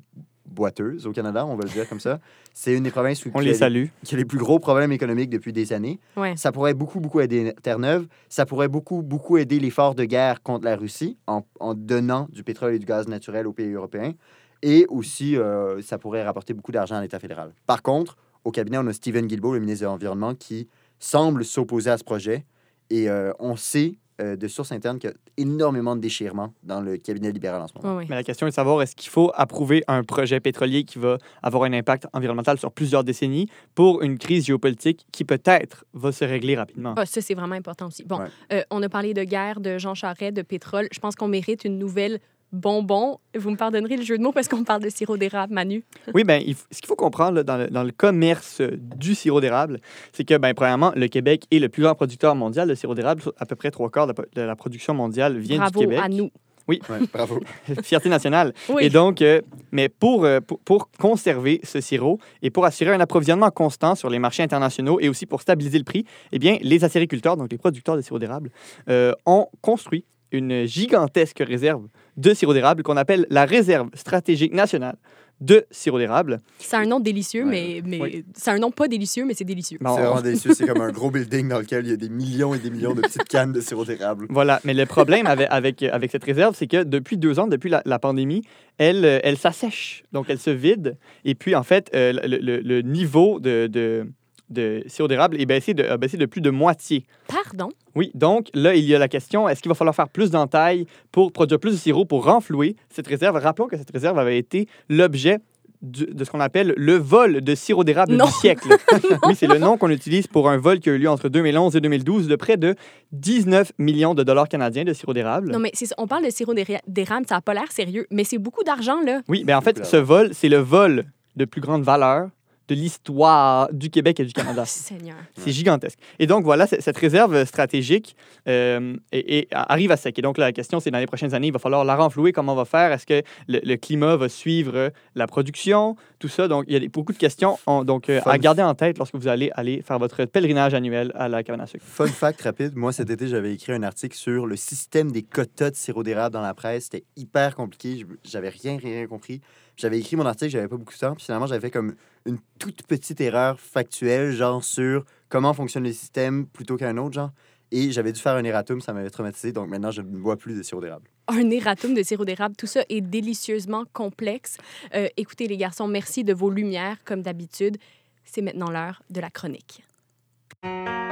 Speaker 9: boiteuse au Canada, on va le dire comme ça. C'est une des provinces où
Speaker 10: On
Speaker 9: qui a
Speaker 10: les
Speaker 9: les-
Speaker 10: salue.
Speaker 9: qui a les plus gros problèmes économiques depuis des années.
Speaker 1: Ouais.
Speaker 9: Ça pourrait beaucoup, beaucoup aider Terre-Neuve. Ça pourrait beaucoup, beaucoup aider l'effort de guerre contre la Russie en, en donnant du pétrole et du gaz naturel aux pays européens. Et aussi, euh, ça pourrait rapporter beaucoup d'argent à l'État fédéral. Par contre, au cabinet, on a Stephen Guilbeault, le ministre de l'Environnement, qui semble s'opposer à ce projet. Et euh, on sait euh, de sources internes qu'il y a énormément de déchirements dans le cabinet libéral en ce moment.
Speaker 1: Ouais.
Speaker 10: Mais la question est de savoir est-ce qu'il faut approuver un projet pétrolier qui va avoir un impact environnemental sur plusieurs décennies pour une crise géopolitique qui peut-être va se régler rapidement?
Speaker 1: Ah, ça, c'est vraiment important aussi. Bon,
Speaker 9: Ouais.
Speaker 1: euh, on a parlé de guerre, de Jean Charest, de pétrole. Je pense qu'on mérite une nouvelle bonbon. Vous me pardonnerez le jeu de mots parce qu'on parle de sirop d'érable, Manu.
Speaker 10: Oui, ben, f- ce qu'il faut comprendre là, dans, le, dans le commerce du sirop d'érable, c'est que, ben, premièrement, le Québec est le plus grand producteur mondial de sirop d'érable. À peu près trois quarts de, la po- de la production mondiale vient
Speaker 1: Bravo
Speaker 10: du Québec.
Speaker 1: à nous.
Speaker 10: Oui,
Speaker 9: Ouais, bravo.
Speaker 10: fierté nationale.
Speaker 1: Oui.
Speaker 10: Et donc, euh, mais pour, euh, pour, pour conserver ce sirop et pour assurer un approvisionnement constant sur les marchés internationaux et aussi pour stabiliser le prix, eh bien, les acériculteurs, donc les producteurs de sirop d'érable, euh, ont construit une gigantesque réserve de sirop d'érable qu'on appelle la réserve stratégique nationale de sirop d'érable.
Speaker 1: C'est un nom délicieux,
Speaker 9: Ouais.
Speaker 1: mais, mais
Speaker 10: Oui.
Speaker 1: c'est un nom pas délicieux, mais c'est délicieux.
Speaker 9: C'est vraiment délicieux. C'est comme un gros building dans lequel il y a des millions et des millions de petites cannes de sirop d'érable.
Speaker 10: Voilà, mais le problème avec, avec, avec cette réserve, c'est que depuis deux ans, depuis la, la pandémie, elle, euh, elle s'assèche, donc elle se vide. Et puis, en fait, euh, le, le- le niveau de, de, de sirop d'érable est baissé de, a baissé de plus de moitié.
Speaker 1: Pardon?
Speaker 10: Oui, donc là, il y a la question, est-ce qu'il va falloir faire plus d'entailles pour produire plus de sirop pour renflouer cette réserve? Rappelons que cette réserve avait été l'objet du- de ce qu'on appelle le vol de sirop d'érable du siècle. oui, c'est le nom qu'on utilise pour un vol qui a eu lieu entre 2011 et 2012 de près de 19 millions de dollars canadiens de sirop d'érable.
Speaker 1: Non, mais on parle de sirop d'éra- d'érable, ça n'a pas l'air sérieux, mais c'est beaucoup d'argent, là.
Speaker 10: Oui, mais en fait, ce vol, c'est le vol de plus grande valeur de l'histoire du Québec et du Canada.
Speaker 1: Seigneur.
Speaker 10: C'est gigantesque. Et donc, voilà, cette réserve stratégique euh, et, et arrive à sec. Et donc, là, la question, c'est dans les prochaines années, il va falloir la renflouer. Comment on va faire? Est-ce que le, le climat va suivre la production? Tout ça. Donc, il y a beaucoup de questions en- donc, euh, à
Speaker 9: Fun.
Speaker 10: garder en tête lorsque vous allez aller faire votre pèlerinage annuel à la cabane à sucre.
Speaker 9: Fun fact rapide, moi cet été, j'avais écrit un article sur le système des quotas de sirop d'érable dans la presse. C'était hyper compliqué, je- j'avais rien, rien compris. J'avais écrit mon article, j'avais pas beaucoup de temps, puis finalement, j'avais fait comme une toute petite erreur factuelle, genre sur comment fonctionne le système plutôt qu'un autre, genre. Et j'avais dû faire un erratum, ça m'avait traumatisé, donc maintenant, je ne bois plus de sirop d'érable.
Speaker 1: Un erratum de sirop d'érable, tout ça est délicieusement complexe. Euh, écoutez, les garçons, merci de vos lumières, comme d'habitude. C'est maintenant l'heure de la chronique.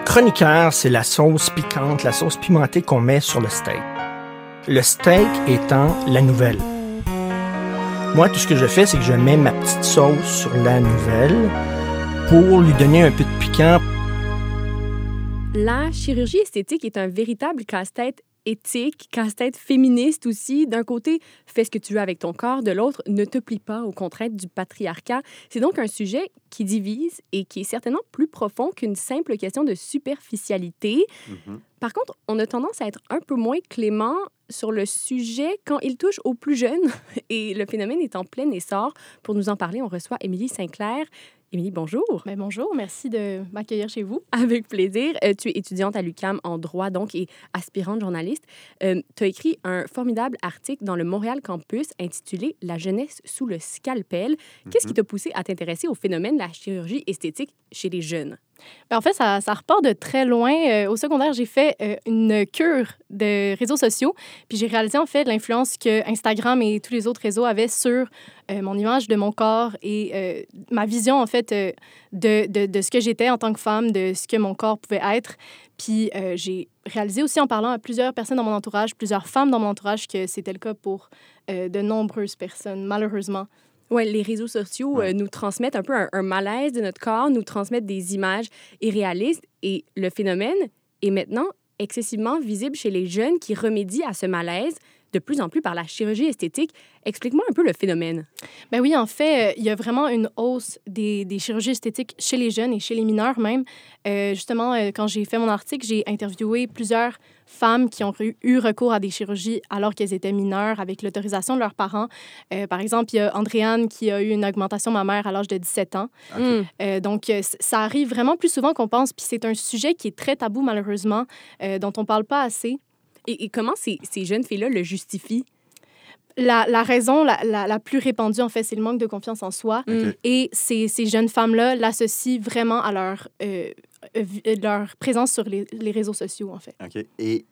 Speaker 8: Chroniqueur, c'est la sauce piquante, la sauce pimentée qu'on met sur le steak. Le steak étant la nouvelle. Moi, tout ce que je fais, c'est que je mets ma petite sauce sur la nouvelle pour lui donner un peu de piquant.
Speaker 1: La chirurgie esthétique est un véritable casse-tête éthique, casse-tête féministe aussi. D'un côté, fais ce que tu veux avec ton corps, de l'autre, ne te plie pas aux contraintes du patriarcat. C'est donc un sujet qui divise et qui est certainement plus profond qu'une simple question de superficialité. Par contre, on a tendance à être un peu moins clément sur le sujet quand il touche aux plus jeunes. Et le phénomène est en plein essor. Pour nous en parler, on reçoit Émilie Sinclair. Émilie, bonjour.
Speaker 12: Ben, bonjour, merci de m'accueillir chez vous.
Speaker 1: Avec plaisir. Euh, tu es étudiante à l'UCAM en droit, donc, et aspirante journaliste. Euh, tu as écrit un formidable article dans le Montréal Campus intitulé La jeunesse sous le scalpel. Qu'est-ce qui t'a poussé à t'intéresser au phénomène de la chirurgie esthétique chez les jeunes?
Speaker 12: Ben, en fait, ça, ça repart de très loin. Euh, au secondaire, j'ai fait euh, une cure de réseaux sociaux, puis j'ai réalisé en fait l'influence que Instagram et tous les autres réseaux avaient sur euh, mon image de mon corps et ma vision en fait de, de, de ce que j'étais en tant que femme, de ce que mon corps pouvait être. Puis j'ai réalisé aussi en parlant à plusieurs personnes dans mon entourage, plusieurs femmes dans mon entourage, que c'était le cas pour de nombreuses personnes, malheureusement.
Speaker 1: Ouais, les réseaux sociaux euh, nous transmettent un peu un, un malaise de notre corps, nous transmettent des images irréalistes et le phénomène est maintenant excessivement visible chez les jeunes qui remédient à ce malaise de plus en plus par la chirurgie esthétique. Explique-moi un peu le phénomène.
Speaker 12: Ben oui, en fait, euh, il y a vraiment une hausse des, des chirurgies esthétiques chez les jeunes et chez les mineurs même. Euh, justement, euh, quand j'ai fait mon article, j'ai interviewé plusieurs femmes qui ont eu, recours à des chirurgies alors qu'elles étaient mineures avec l'autorisation de leurs parents. Euh, par exemple, il y a Andréane qui a eu une augmentation mammaire à l'âge de 17 ans.
Speaker 1: Hmm.
Speaker 12: Euh, donc, ça arrive vraiment plus souvent qu'on pense. Puis c'est un sujet qui est très tabou, malheureusement, euh, dont on parle pas assez.
Speaker 1: Et, et comment ces, ces jeunes filles-là le justifient?
Speaker 12: La, la raison la, la, la plus répandue, en fait, c'est le manque de confiance en soi.
Speaker 1: Ok.
Speaker 12: Et ces, ces jeunes femmes-là l'associent vraiment à leur, euh, euh, leur présence sur les, les réseaux sociaux, en fait.
Speaker 9: OK. Et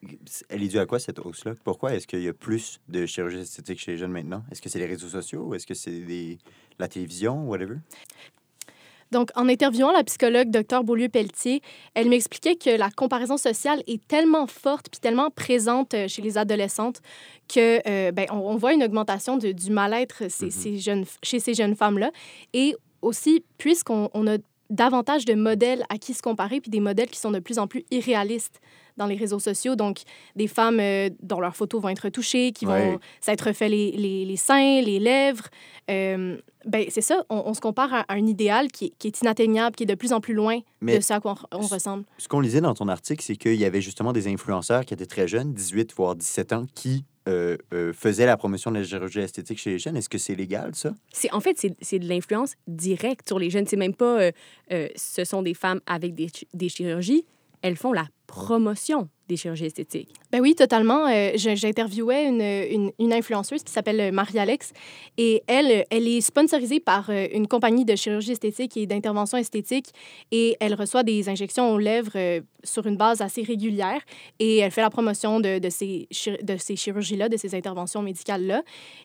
Speaker 9: elle est due à quoi, cette hausse-là? Pourquoi est-ce qu'il y a plus de chirurgie esthétique chez les jeunes maintenant? Est-ce que c'est les réseaux sociaux ou est-ce que c'est des... la télévision, whatever?
Speaker 12: Donc, en interviewant la psychologue Dr Beaulieu-Pelletier, elle m'expliquait que la comparaison sociale est tellement forte puis tellement présente euh, chez les adolescentes que euh, ben, on, on voit une augmentation de- du mal-être ces jeunes, chez ces jeunes femmes-là. Et aussi, puisqu'on on a davantage de modèles à qui se comparer, puis des modèles qui sont de plus en plus irréalistes dans les réseaux sociaux. Donc, des femmes euh, dont leurs photos vont être touchées, qui
Speaker 9: Ouais.
Speaker 12: vont s'être fait les, les, les seins, les lèvres. Euh, ben, c'est ça, on, on se compare à, à un idéal qui, est- qui est inatteignable, qui est de plus en plus loin
Speaker 9: Mais-
Speaker 12: de ce à quoi on, on ressemble.
Speaker 9: Ce qu'on lisait dans ton article, c'est qu'il y avait justement des influenceurs qui étaient très jeunes, 18 voire 17 ans, qui euh, euh, faisaient la promotion de la chirurgie esthétique chez les jeunes? Est-ce que c'est légal, ça?
Speaker 1: C'est en fait c'est c'est de l'influence directe sur les jeunes. C'est même pas euh, euh, ce sont des femmes avec des, des chirurgies. Elles font la promotion des chirurgies esthétiques.
Speaker 12: Ben oui, totalement. Euh, je- J'interviewais une, une, une influenceuse qui s'appelle Marie-Alex et elle, elle est sponsorisée par euh, une compagnie de chirurgie esthétique et d'intervention esthétique et elle reçoit des injections aux lèvres euh, sur une base assez régulière et elle fait la promotion de, de ces, de ces chirurgies-là, de ces interventions médicales-là.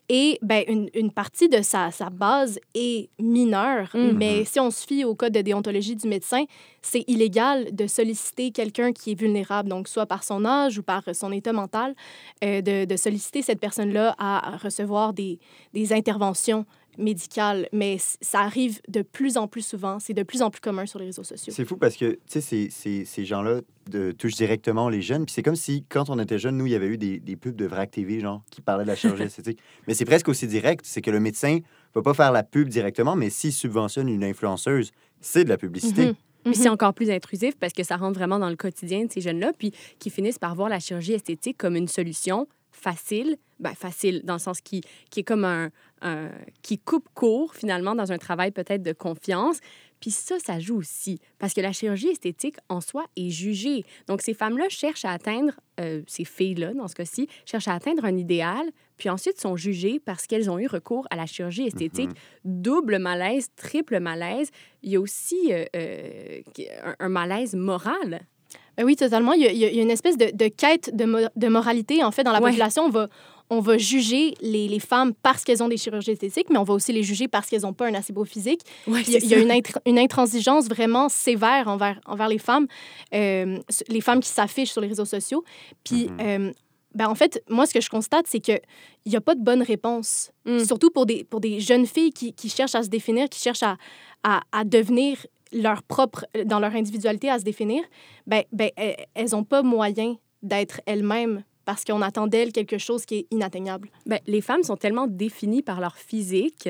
Speaker 12: Et ben, une, une partie de sa, sa base est mineure,
Speaker 1: Mhm.
Speaker 12: mais si on se fie au code de déontologie du médecin, c'est illégal de solliciter quelqu'un qui est vulnérable, donc soit par son âge ou par son état mental, euh, de, de solliciter cette personne-là à recevoir des, des interventions médicales. Mais ça arrive de plus en plus souvent, c'est de plus en plus commun sur les réseaux sociaux.
Speaker 9: C'est fou parce que, tu sais, ces, gens-là de- touchent directement les jeunes. Puis c'est comme si, quand on était jeunes, nous, il y avait eu des, des pubs de VRAC TV, genre, qui parlaient de la chirurgie esthétique. Mais c'est presque aussi direct. C'est que le médecin va pas faire la pub directement, mais s'il subventionne une influenceuse, c'est de la publicité.
Speaker 1: Puis c'est encore plus intrusif parce que ça rentre vraiment dans le quotidien de ces jeunes-là, puis qui finissent par voir la chirurgie esthétique comme une solution facile, ben facile dans le sens qui, qui est comme un, un- qui coupe court finalement dans un travail peut-être de confiance. Puis ça, ça joue aussi parce que la chirurgie esthétique en soi est jugée. Donc ces femmes-là cherchent à atteindre, euh, ces filles-là dans ce cas-ci, cherchent à atteindre un idéal, puis ensuite sont jugées parce qu'elles ont eu recours à la chirurgie esthétique. Double malaise, triple malaise. Il y a aussi euh, euh, un, un malaise moral.
Speaker 12: Ben oui, totalement. Il y a, il y a- il y a une espèce de, de quête de, mo- de moralité. En fait, dans la
Speaker 1: Ouais.
Speaker 12: population, on va, on va juger les, les femmes parce qu'elles ont des chirurgies esthétiques, mais on va aussi les juger parce qu'elles n'ont pas un assez beau physique.
Speaker 1: Ouais,
Speaker 12: il y a,
Speaker 1: c'est
Speaker 12: il y a
Speaker 1: ça.
Speaker 12: une, intr- une intransigeance vraiment sévère envers, envers les femmes, euh, les femmes qui s'affichent sur les réseaux sociaux. Puis, euh, ben, en fait, moi, ce que je constate, c'est qu'il n'y a pas de bonne réponse.
Speaker 1: Mm.
Speaker 12: Surtout pour des, pour des jeunes filles qui, qui cherchent à se définir, qui cherchent à, à, à devenir leur propre, dans leur individualité, à se définir. Ben, ben, elles- elles n'ont pas moyen d'être elles-mêmes parce qu'on attend d'elles quelque chose qui est inatteignable.
Speaker 1: Ben, les femmes sont tellement définies par leur physique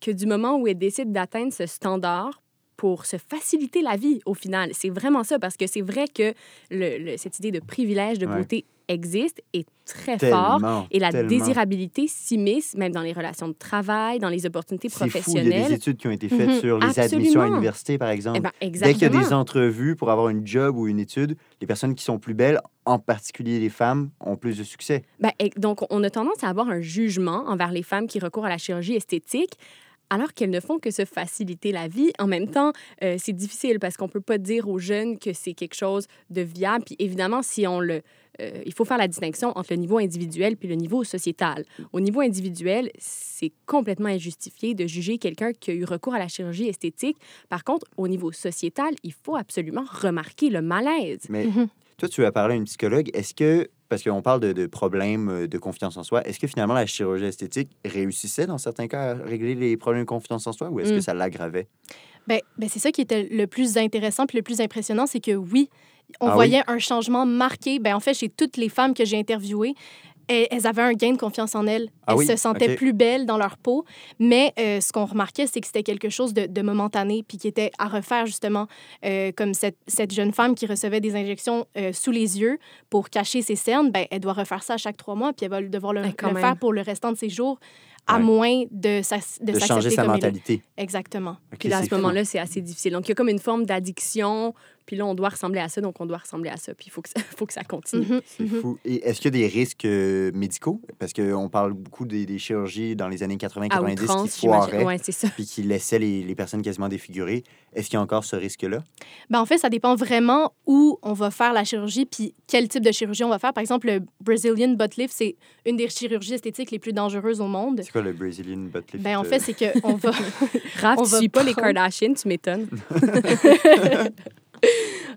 Speaker 1: que du moment où elles décident d'atteindre ce standard pour se faciliter la vie au final, c'est vraiment ça parce que c'est vrai que le- le- cette idée de privilège de
Speaker 9: Ouais.
Speaker 1: beauté existe est très
Speaker 9: Tellement,
Speaker 1: fort et la
Speaker 9: tellement.
Speaker 1: désirabilité s'immisce même dans les relations de travail, dans les opportunités
Speaker 9: C'est fou, il y a
Speaker 1: professionnelles.
Speaker 9: des études qui ont été faites
Speaker 1: Mhm.
Speaker 9: sur les admissions à l'université, par exemple.
Speaker 1: Eh ben,
Speaker 9: Dès qu'il y a des entrevues pour avoir une job ou une étude, les personnes qui sont plus belles, en particulier les femmes, ont plus de succès.
Speaker 1: Ben, et- donc, on a tendance à avoir un jugement envers les femmes qui recourent à la chirurgie esthétique alors qu'elles ne font que se faciliter la vie. En même temps, euh, c'est difficile parce qu'on ne peut pas dire aux jeunes que c'est quelque chose de viable. Puis évidemment, si on le... euh, il faut faire la distinction entre le niveau individuel puis le niveau sociétal. Au niveau individuel, c'est complètement injustifié de juger quelqu'un qui a eu recours à la chirurgie esthétique. Par contre, au niveau sociétal, il faut absolument remarquer le malaise.
Speaker 9: Mais toi, tu as parlé à une psychologue. Est-ce que, parce qu'on parle de, de problèmes euh, de confiance en soi, est-ce que finalement la chirurgie esthétique réussissait dans certains cas à régler les problèmes de confiance en soi ou est-ce que
Speaker 12: Mm.
Speaker 9: ça l'aggravait?
Speaker 12: Ben, ben c'est ça qui était le plus intéressant puis le plus impressionnant, c'est que oui, on
Speaker 9: Ah oui?
Speaker 12: voyait un changement marqué. Ben, en fait, chez toutes les femmes que j'ai interviewées, elles, elles avaient un gain de confiance en elles.
Speaker 9: Ah
Speaker 12: elles
Speaker 9: oui?
Speaker 12: se sentaient plus belles dans leur peau. Mais euh, ce qu'on remarquait, c'est que c'était quelque chose de, de momentané puis qui était à refaire justement, euh, comme cette, cette jeune femme qui recevait des injections euh, sous les yeux pour cacher ses cernes, ben, elle doit refaire ça à chaque trois mois puis elle va devoir le,
Speaker 1: quand
Speaker 12: le faire pour le restant de ses jours, à
Speaker 9: Ouais.
Speaker 12: moins de, s'ac- de,
Speaker 9: De changer
Speaker 12: s'accepter
Speaker 9: sa mentalité.
Speaker 12: Exactement.
Speaker 1: Puis là, à ce moment-là, c'est assez difficile. Donc, il y a comme une forme d'addiction. Puis là, on doit ressembler à ça, donc on doit ressembler à ça. Puis il faut que ça, faut que ça continue.
Speaker 12: Mhm,
Speaker 9: C'est
Speaker 12: mhm.
Speaker 9: fou. Et est-ce qu'il y a des risques euh, médicaux? Parce qu'on parle beaucoup des, des chirurgies dans les années
Speaker 1: À
Speaker 9: 80-90 qui foiraient,
Speaker 1: Ouais, c'est ça.
Speaker 9: puis qui laissaient les, les personnes quasiment défigurées. Est-ce qu'il y a encore ce risque-là?
Speaker 12: Ben, en fait, ça dépend vraiment où on va faire la chirurgie puis quel type de chirurgie on va faire. Par exemple, le Brazilian butt lift, c'est une des chirurgies esthétiques les plus dangereuses au monde.
Speaker 9: C'est quoi le Brazilian butt lift?
Speaker 12: Ben, en
Speaker 9: euh?
Speaker 12: fait, c'est qu'on va...
Speaker 1: Raph,
Speaker 12: on
Speaker 1: tu
Speaker 12: va
Speaker 1: suis pas les Kardashians, tu m'étonnes.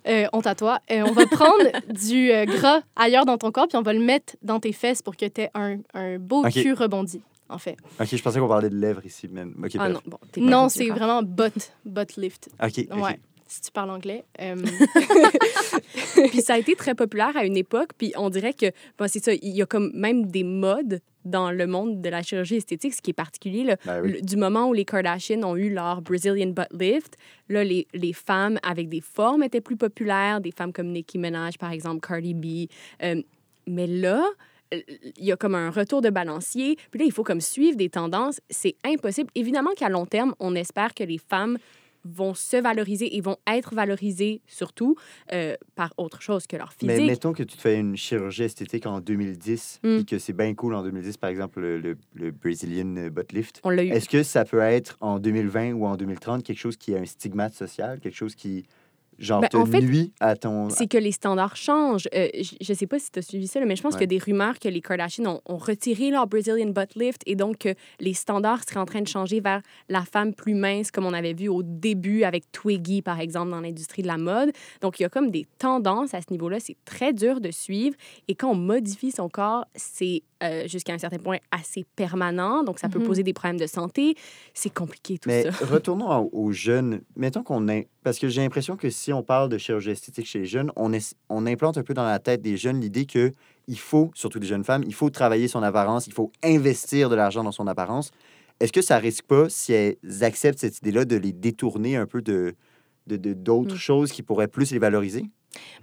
Speaker 12: Euh, honte à toi. Euh, on va prendre du euh, gras ailleurs dans ton corps puis on va le mettre dans tes fesses pour que tu aies un, un beau
Speaker 9: Ok.
Speaker 12: cul rebondi, en fait.
Speaker 9: OK, je pensais qu'on parlait de lèvres ici. Mais... OK,
Speaker 1: Ah
Speaker 9: bref.
Speaker 1: non, bon, t'es pas
Speaker 12: Non, c'est
Speaker 1: grave.
Speaker 12: vraiment butt, butt lift.
Speaker 9: OK, OK.
Speaker 12: Ouais, si tu parles anglais. Euh,
Speaker 1: puis ça a été très populaire à une époque. Puis on dirait que, bon, c'est ça, il y a comme même des modes dans le monde de la chirurgie esthétique, ce qui est particulier. là.
Speaker 9: Ben oui.
Speaker 1: Le- du moment où les Kardashians ont eu leur Brazilian butt lift, là, les, les femmes avec des formes étaient plus populaires, des femmes comme Nicki Minaj, par exemple, Cardi B. Euh, mais là, il y a comme un retour de balancier. Puis là, il faut comme suivre des tendances. C'est impossible. Évidemment qu'à long terme, on espère que les femmes vont se valoriser et vont être valorisés surtout euh, par autre chose que leur physique.
Speaker 9: Mais mettons que tu te fais une chirurgie esthétique en 2010
Speaker 1: Mm.
Speaker 9: et que c'est bien cool en 2010, par exemple, le, le, le Brazilian butt lift.
Speaker 1: On l'a eu.
Speaker 9: Est-ce que ça peut être en 2020 ou en 2030 quelque chose qui a un stigmate social, quelque chose qui, genre,
Speaker 1: Ben,
Speaker 9: te
Speaker 1: en fait,
Speaker 9: nuit à ton...
Speaker 1: C'est que les standards changent. Euh, je je sais pas si tu as suivi ça, là, mais je pense
Speaker 9: Ouais.
Speaker 1: qu'il y a des rumeurs que les Kardashians ont, ont retiré leur Brazilian butt lift et donc que les standards seraient en train de changer vers la femme plus mince, comme on avait vu au début avec Twiggy, par exemple, dans l'industrie de la mode. Donc, il y a comme des tendances à ce niveau-là. C'est très dur de suivre. Et quand on modifie son corps, c'est euh, jusqu'à un certain point assez permanent. Donc, ça peut
Speaker 12: Mhm.
Speaker 1: poser des problèmes de santé. C'est compliqué, tout
Speaker 9: Mais
Speaker 1: ça.
Speaker 9: retournons aux jeunes. Mettons qu'on a... Parce que j'ai l'impression que si on parle de chirurgie esthétique chez les jeunes, on, on implante un peu dans la tête des jeunes l'idée que il faut, surtout des jeunes femmes, il faut travailler son apparence, il faut investir de l'argent dans son apparence. Est-ce que ça risque pas, si elles acceptent cette idée-là, de les détourner un peu de de- de- d'autres
Speaker 1: Mm.
Speaker 9: choses qui pourraient plus les valoriser?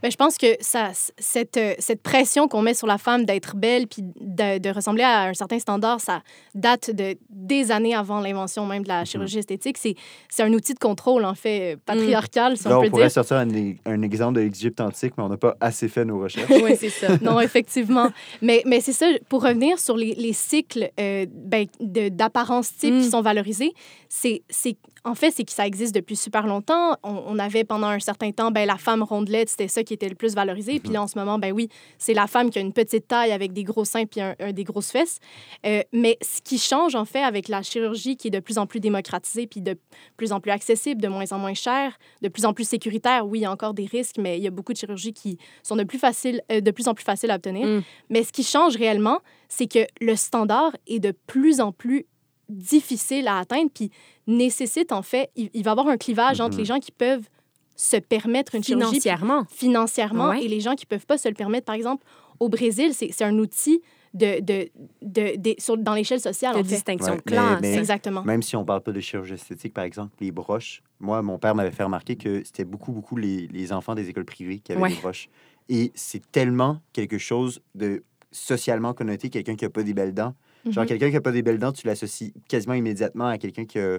Speaker 12: Ben, je pense que ça, cette, euh, cette pression qu'on met sur la femme d'être belle puis de, de ressembler à un certain standard, ça date de des années avant l'invention même de la
Speaker 9: Mhm.
Speaker 12: chirurgie esthétique. C'est c'est un outil de contrôle, en fait, euh, patriarcal, si
Speaker 9: Là,
Speaker 12: on
Speaker 9: on pourrait
Speaker 12: dire.
Speaker 9: sortir un, un exemple de l'Égypte antique, mais on n'a pas assez fait nos recherches.
Speaker 1: Oui, c'est ça.
Speaker 12: non, effectivement. Mais, mais c'est ça, pour revenir sur les, les cycles euh, ben, de- d'apparence type qui sont valorisés, c'est, c'est, en fait, c'est que ça existe depuis super longtemps. On, on avait pendant un certain temps, ben, la femme rondelette, c'était ça qui était le plus valorisé. Puis là, en ce moment, ben oui, c'est la femme qui a une petite taille avec des gros seins puis un, un- des grosses fesses. Euh, mais ce qui change, en fait, avec la chirurgie qui est de plus en plus démocratisée puis de plus en plus accessible, de moins en moins cher, de plus en plus sécuritaire, oui, il y a encore des risques, mais il y a beaucoup de chirurgies qui sont de plus, facile, euh, de plus en plus faciles à obtenir.
Speaker 1: Mm.
Speaker 12: Mais ce qui change réellement, c'est que le standard est de plus en plus difficile à atteindre, puis nécessite, en fait, il, il va y avoir un clivage entre
Speaker 9: Mhm.
Speaker 12: les gens qui peuvent se permettre une chirurgie puis-
Speaker 1: Financièrement.
Speaker 12: financièrement
Speaker 1: Ouais.
Speaker 12: et les gens qui peuvent pas se le permettre. Par exemple, au Brésil, c'est c'est un outil de, de, de, de- sur- dans l'échelle sociale,
Speaker 1: De
Speaker 12: en fait.
Speaker 1: distinction
Speaker 9: Ouais,
Speaker 1: de
Speaker 9: mais-
Speaker 1: classe.
Speaker 9: mais-
Speaker 12: Exactement.
Speaker 9: Même si on parle pas de chirurgie esthétique, par exemple, les broches. Moi, mon père m'avait fait remarquer que c'était beaucoup, beaucoup les, les enfants des écoles privées qui avaient
Speaker 1: Ouais.
Speaker 9: des broches. Et c'est tellement quelque chose de socialement connoté, quelqu'un qui a pas des belles dents. Genre,
Speaker 12: Mhm.
Speaker 9: quelqu'un qui a pas des belles dents, tu l'associes quasiment immédiatement à quelqu'un qui, a-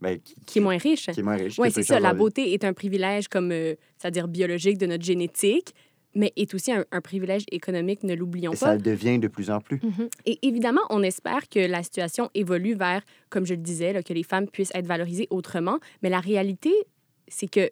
Speaker 9: ben, qui,
Speaker 1: Qui est moins riche.
Speaker 9: qui est moins riche.
Speaker 1: Oui, c'est ça. La beauté est un privilège, comme, euh, c'est-à-dire biologique de notre génétique, mais est aussi un, un privilège économique, ne l'oublions pas.
Speaker 9: ça le devient de plus en plus.
Speaker 12: Mhm.
Speaker 1: Et évidemment, on espère que la situation évolue vers, comme je le disais, là, que les femmes puissent être valorisées autrement. Mais la réalité, c'est que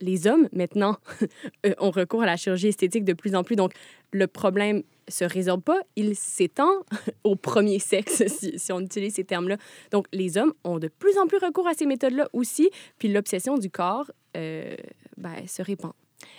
Speaker 1: les hommes, maintenant, euh, ont recours à la chirurgie esthétique de plus en plus. Donc, le problème se résorbe pas, il s'étend au premier sexe, si, si on utilise ces termes-là. Donc, les hommes ont de plus en plus recours à ces méthodes-là aussi, puis l'obsession du corps euh, ben, se répand.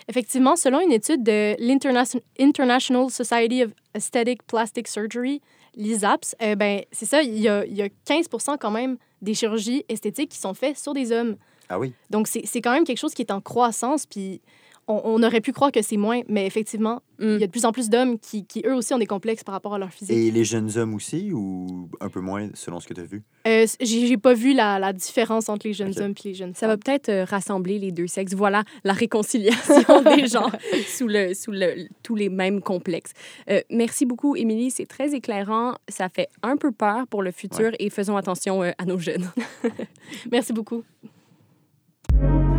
Speaker 12: Effectivement, selon une étude de l'International International Society of Aesthetic Plastic Surgery, l'ISAPS, euh, ben, c'est ça, il y, a, il y a 15% quand même des chirurgies esthétiques qui sont faites sur des hommes.
Speaker 9: Ah oui.
Speaker 12: Donc, c'est c'est quand même quelque chose qui est en croissance, puis on, on aurait pu croire que c'est moins, mais effectivement,
Speaker 1: Mm.
Speaker 12: il y a de plus en plus d'hommes qui, qui, eux aussi, ont des complexes par rapport à leur physique.
Speaker 9: Et les jeunes hommes aussi, ou un peu moins, selon ce que tu as vu?
Speaker 12: Euh, j'ai pas vu la, la différence entre les jeunes hommes et les jeunes
Speaker 1: Ça va peut-être euh, rassembler les deux sexes. Voilà la réconciliation des gens sous, le, sous le, tous les mêmes complexes. Euh, merci beaucoup, Émilie. C'est très éclairant. Ça fait un peu peur pour le futur et faisons attention euh, à nos jeunes.
Speaker 12: Merci beaucoup.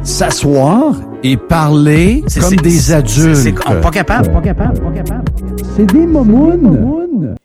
Speaker 13: S'asseoir et parler
Speaker 7: C'est-
Speaker 13: comme des adultes.
Speaker 7: c'est- Pas capable, pas capable, pas capable.
Speaker 13: C'est des momounes.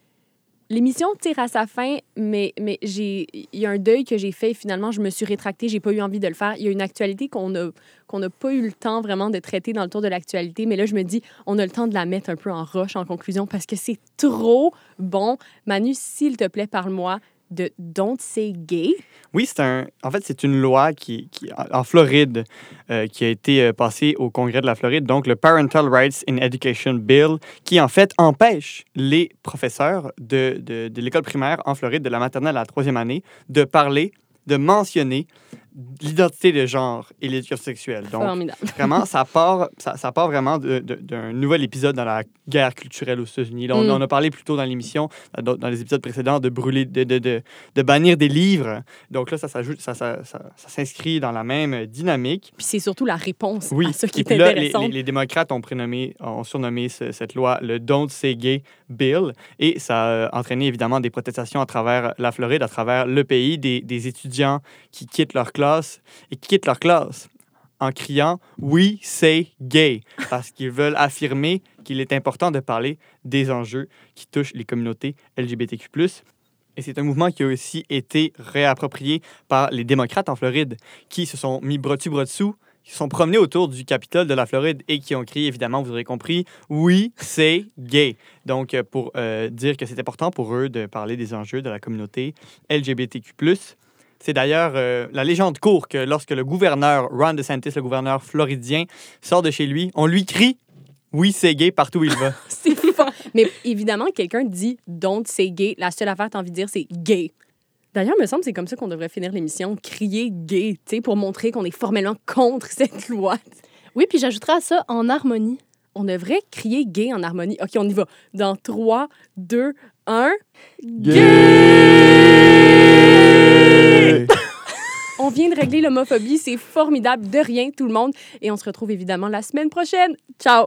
Speaker 1: L'émission tire à sa fin, mais, mais j'ai il y a un deuil que j'ai fait. Finalement, je me suis rétractée. J'ai pas eu envie de le faire. Il y a une actualité qu'on a qu'on n'a pas eu le temps vraiment de traiter dans le tour de l'actualité. Mais là, je me dis, on a le temps de la mettre un peu en roche en conclusion parce que c'est trop bon. Manu, s'il te plaît, parle-moi de Don't Say Gay.
Speaker 10: Oui, c'est un. En fait, c'est une loi qui, qui en Floride euh, qui a été euh, passée au Congrès de la Floride, donc le Parental Rights in Education Bill, qui en fait empêche les professeurs de, de, de l'école primaire en Floride, de la maternelle à la troisième année, de parler, de mentionner l'identité de genre et l'éducation sexuelle. Donc,
Speaker 1: Formidable.
Speaker 10: vraiment, ça part, ça, ça part vraiment d'un nouvel épisode dans la guerre culturelle aux États-Unis. On,
Speaker 1: Mm.
Speaker 10: on a parlé plus tôt dans l'émission, dans, dans les épisodes précédents, de brûler, de, de, de, de bannir des livres. Donc là, ça s'ajoute, ça, ça, ça, ça s'inscrit dans la même dynamique.
Speaker 1: Puis c'est surtout la réponse
Speaker 10: Oui,
Speaker 1: à ce qui
Speaker 10: et
Speaker 1: est
Speaker 10: là, les,
Speaker 1: intéressant.
Speaker 10: les- les démocrates ont, prénommé, ont surnommé ce- cette loi le Don't Say Gay Bill et ça a entraîné évidemment des protestations à travers la Floride, à travers le pays, des, des étudiants qui quittent leur classe classe et qui quittent leur classe en criant We say gay parce qu'ils veulent affirmer qu'il est important de parler des enjeux qui touchent les communautés LGBTQ. Et c'est un mouvement qui a aussi été réapproprié par les démocrates en Floride qui se sont mis bras dessus qui se sont promenés autour du Capitole de la Floride et qui ont crié, évidemment, vous aurez compris, oui, c'est gay. Donc, euh, pour euh, dire que c'est important pour eux de parler des enjeux de la communauté LGBTQ. C'est d'ailleurs euh, la légende court que lorsque le gouverneur Ron DeSantis, le gouverneur floridien, sort de chez lui, on lui crie oui, c'est gay partout où il va.
Speaker 1: c'est fort. Mais évidemment, quelqu'un dit don't say gay. La seule affaire que tu as envie de dire, c'est gay. D'ailleurs, il me semble que c'est comme ça qu'on devrait finir l'émission, crier gay, tu sais, pour montrer qu'on est formellement contre cette loi.
Speaker 12: Oui, puis j'ajouterais à ça en harmonie.
Speaker 1: On devrait crier gay en harmonie. OK, on y va. Dans 3, 2, 1. Gay! Vient de régler l'homophobie. C'est formidable. De rien, tout le monde. Et on se retrouve évidemment la semaine prochaine. Ciao!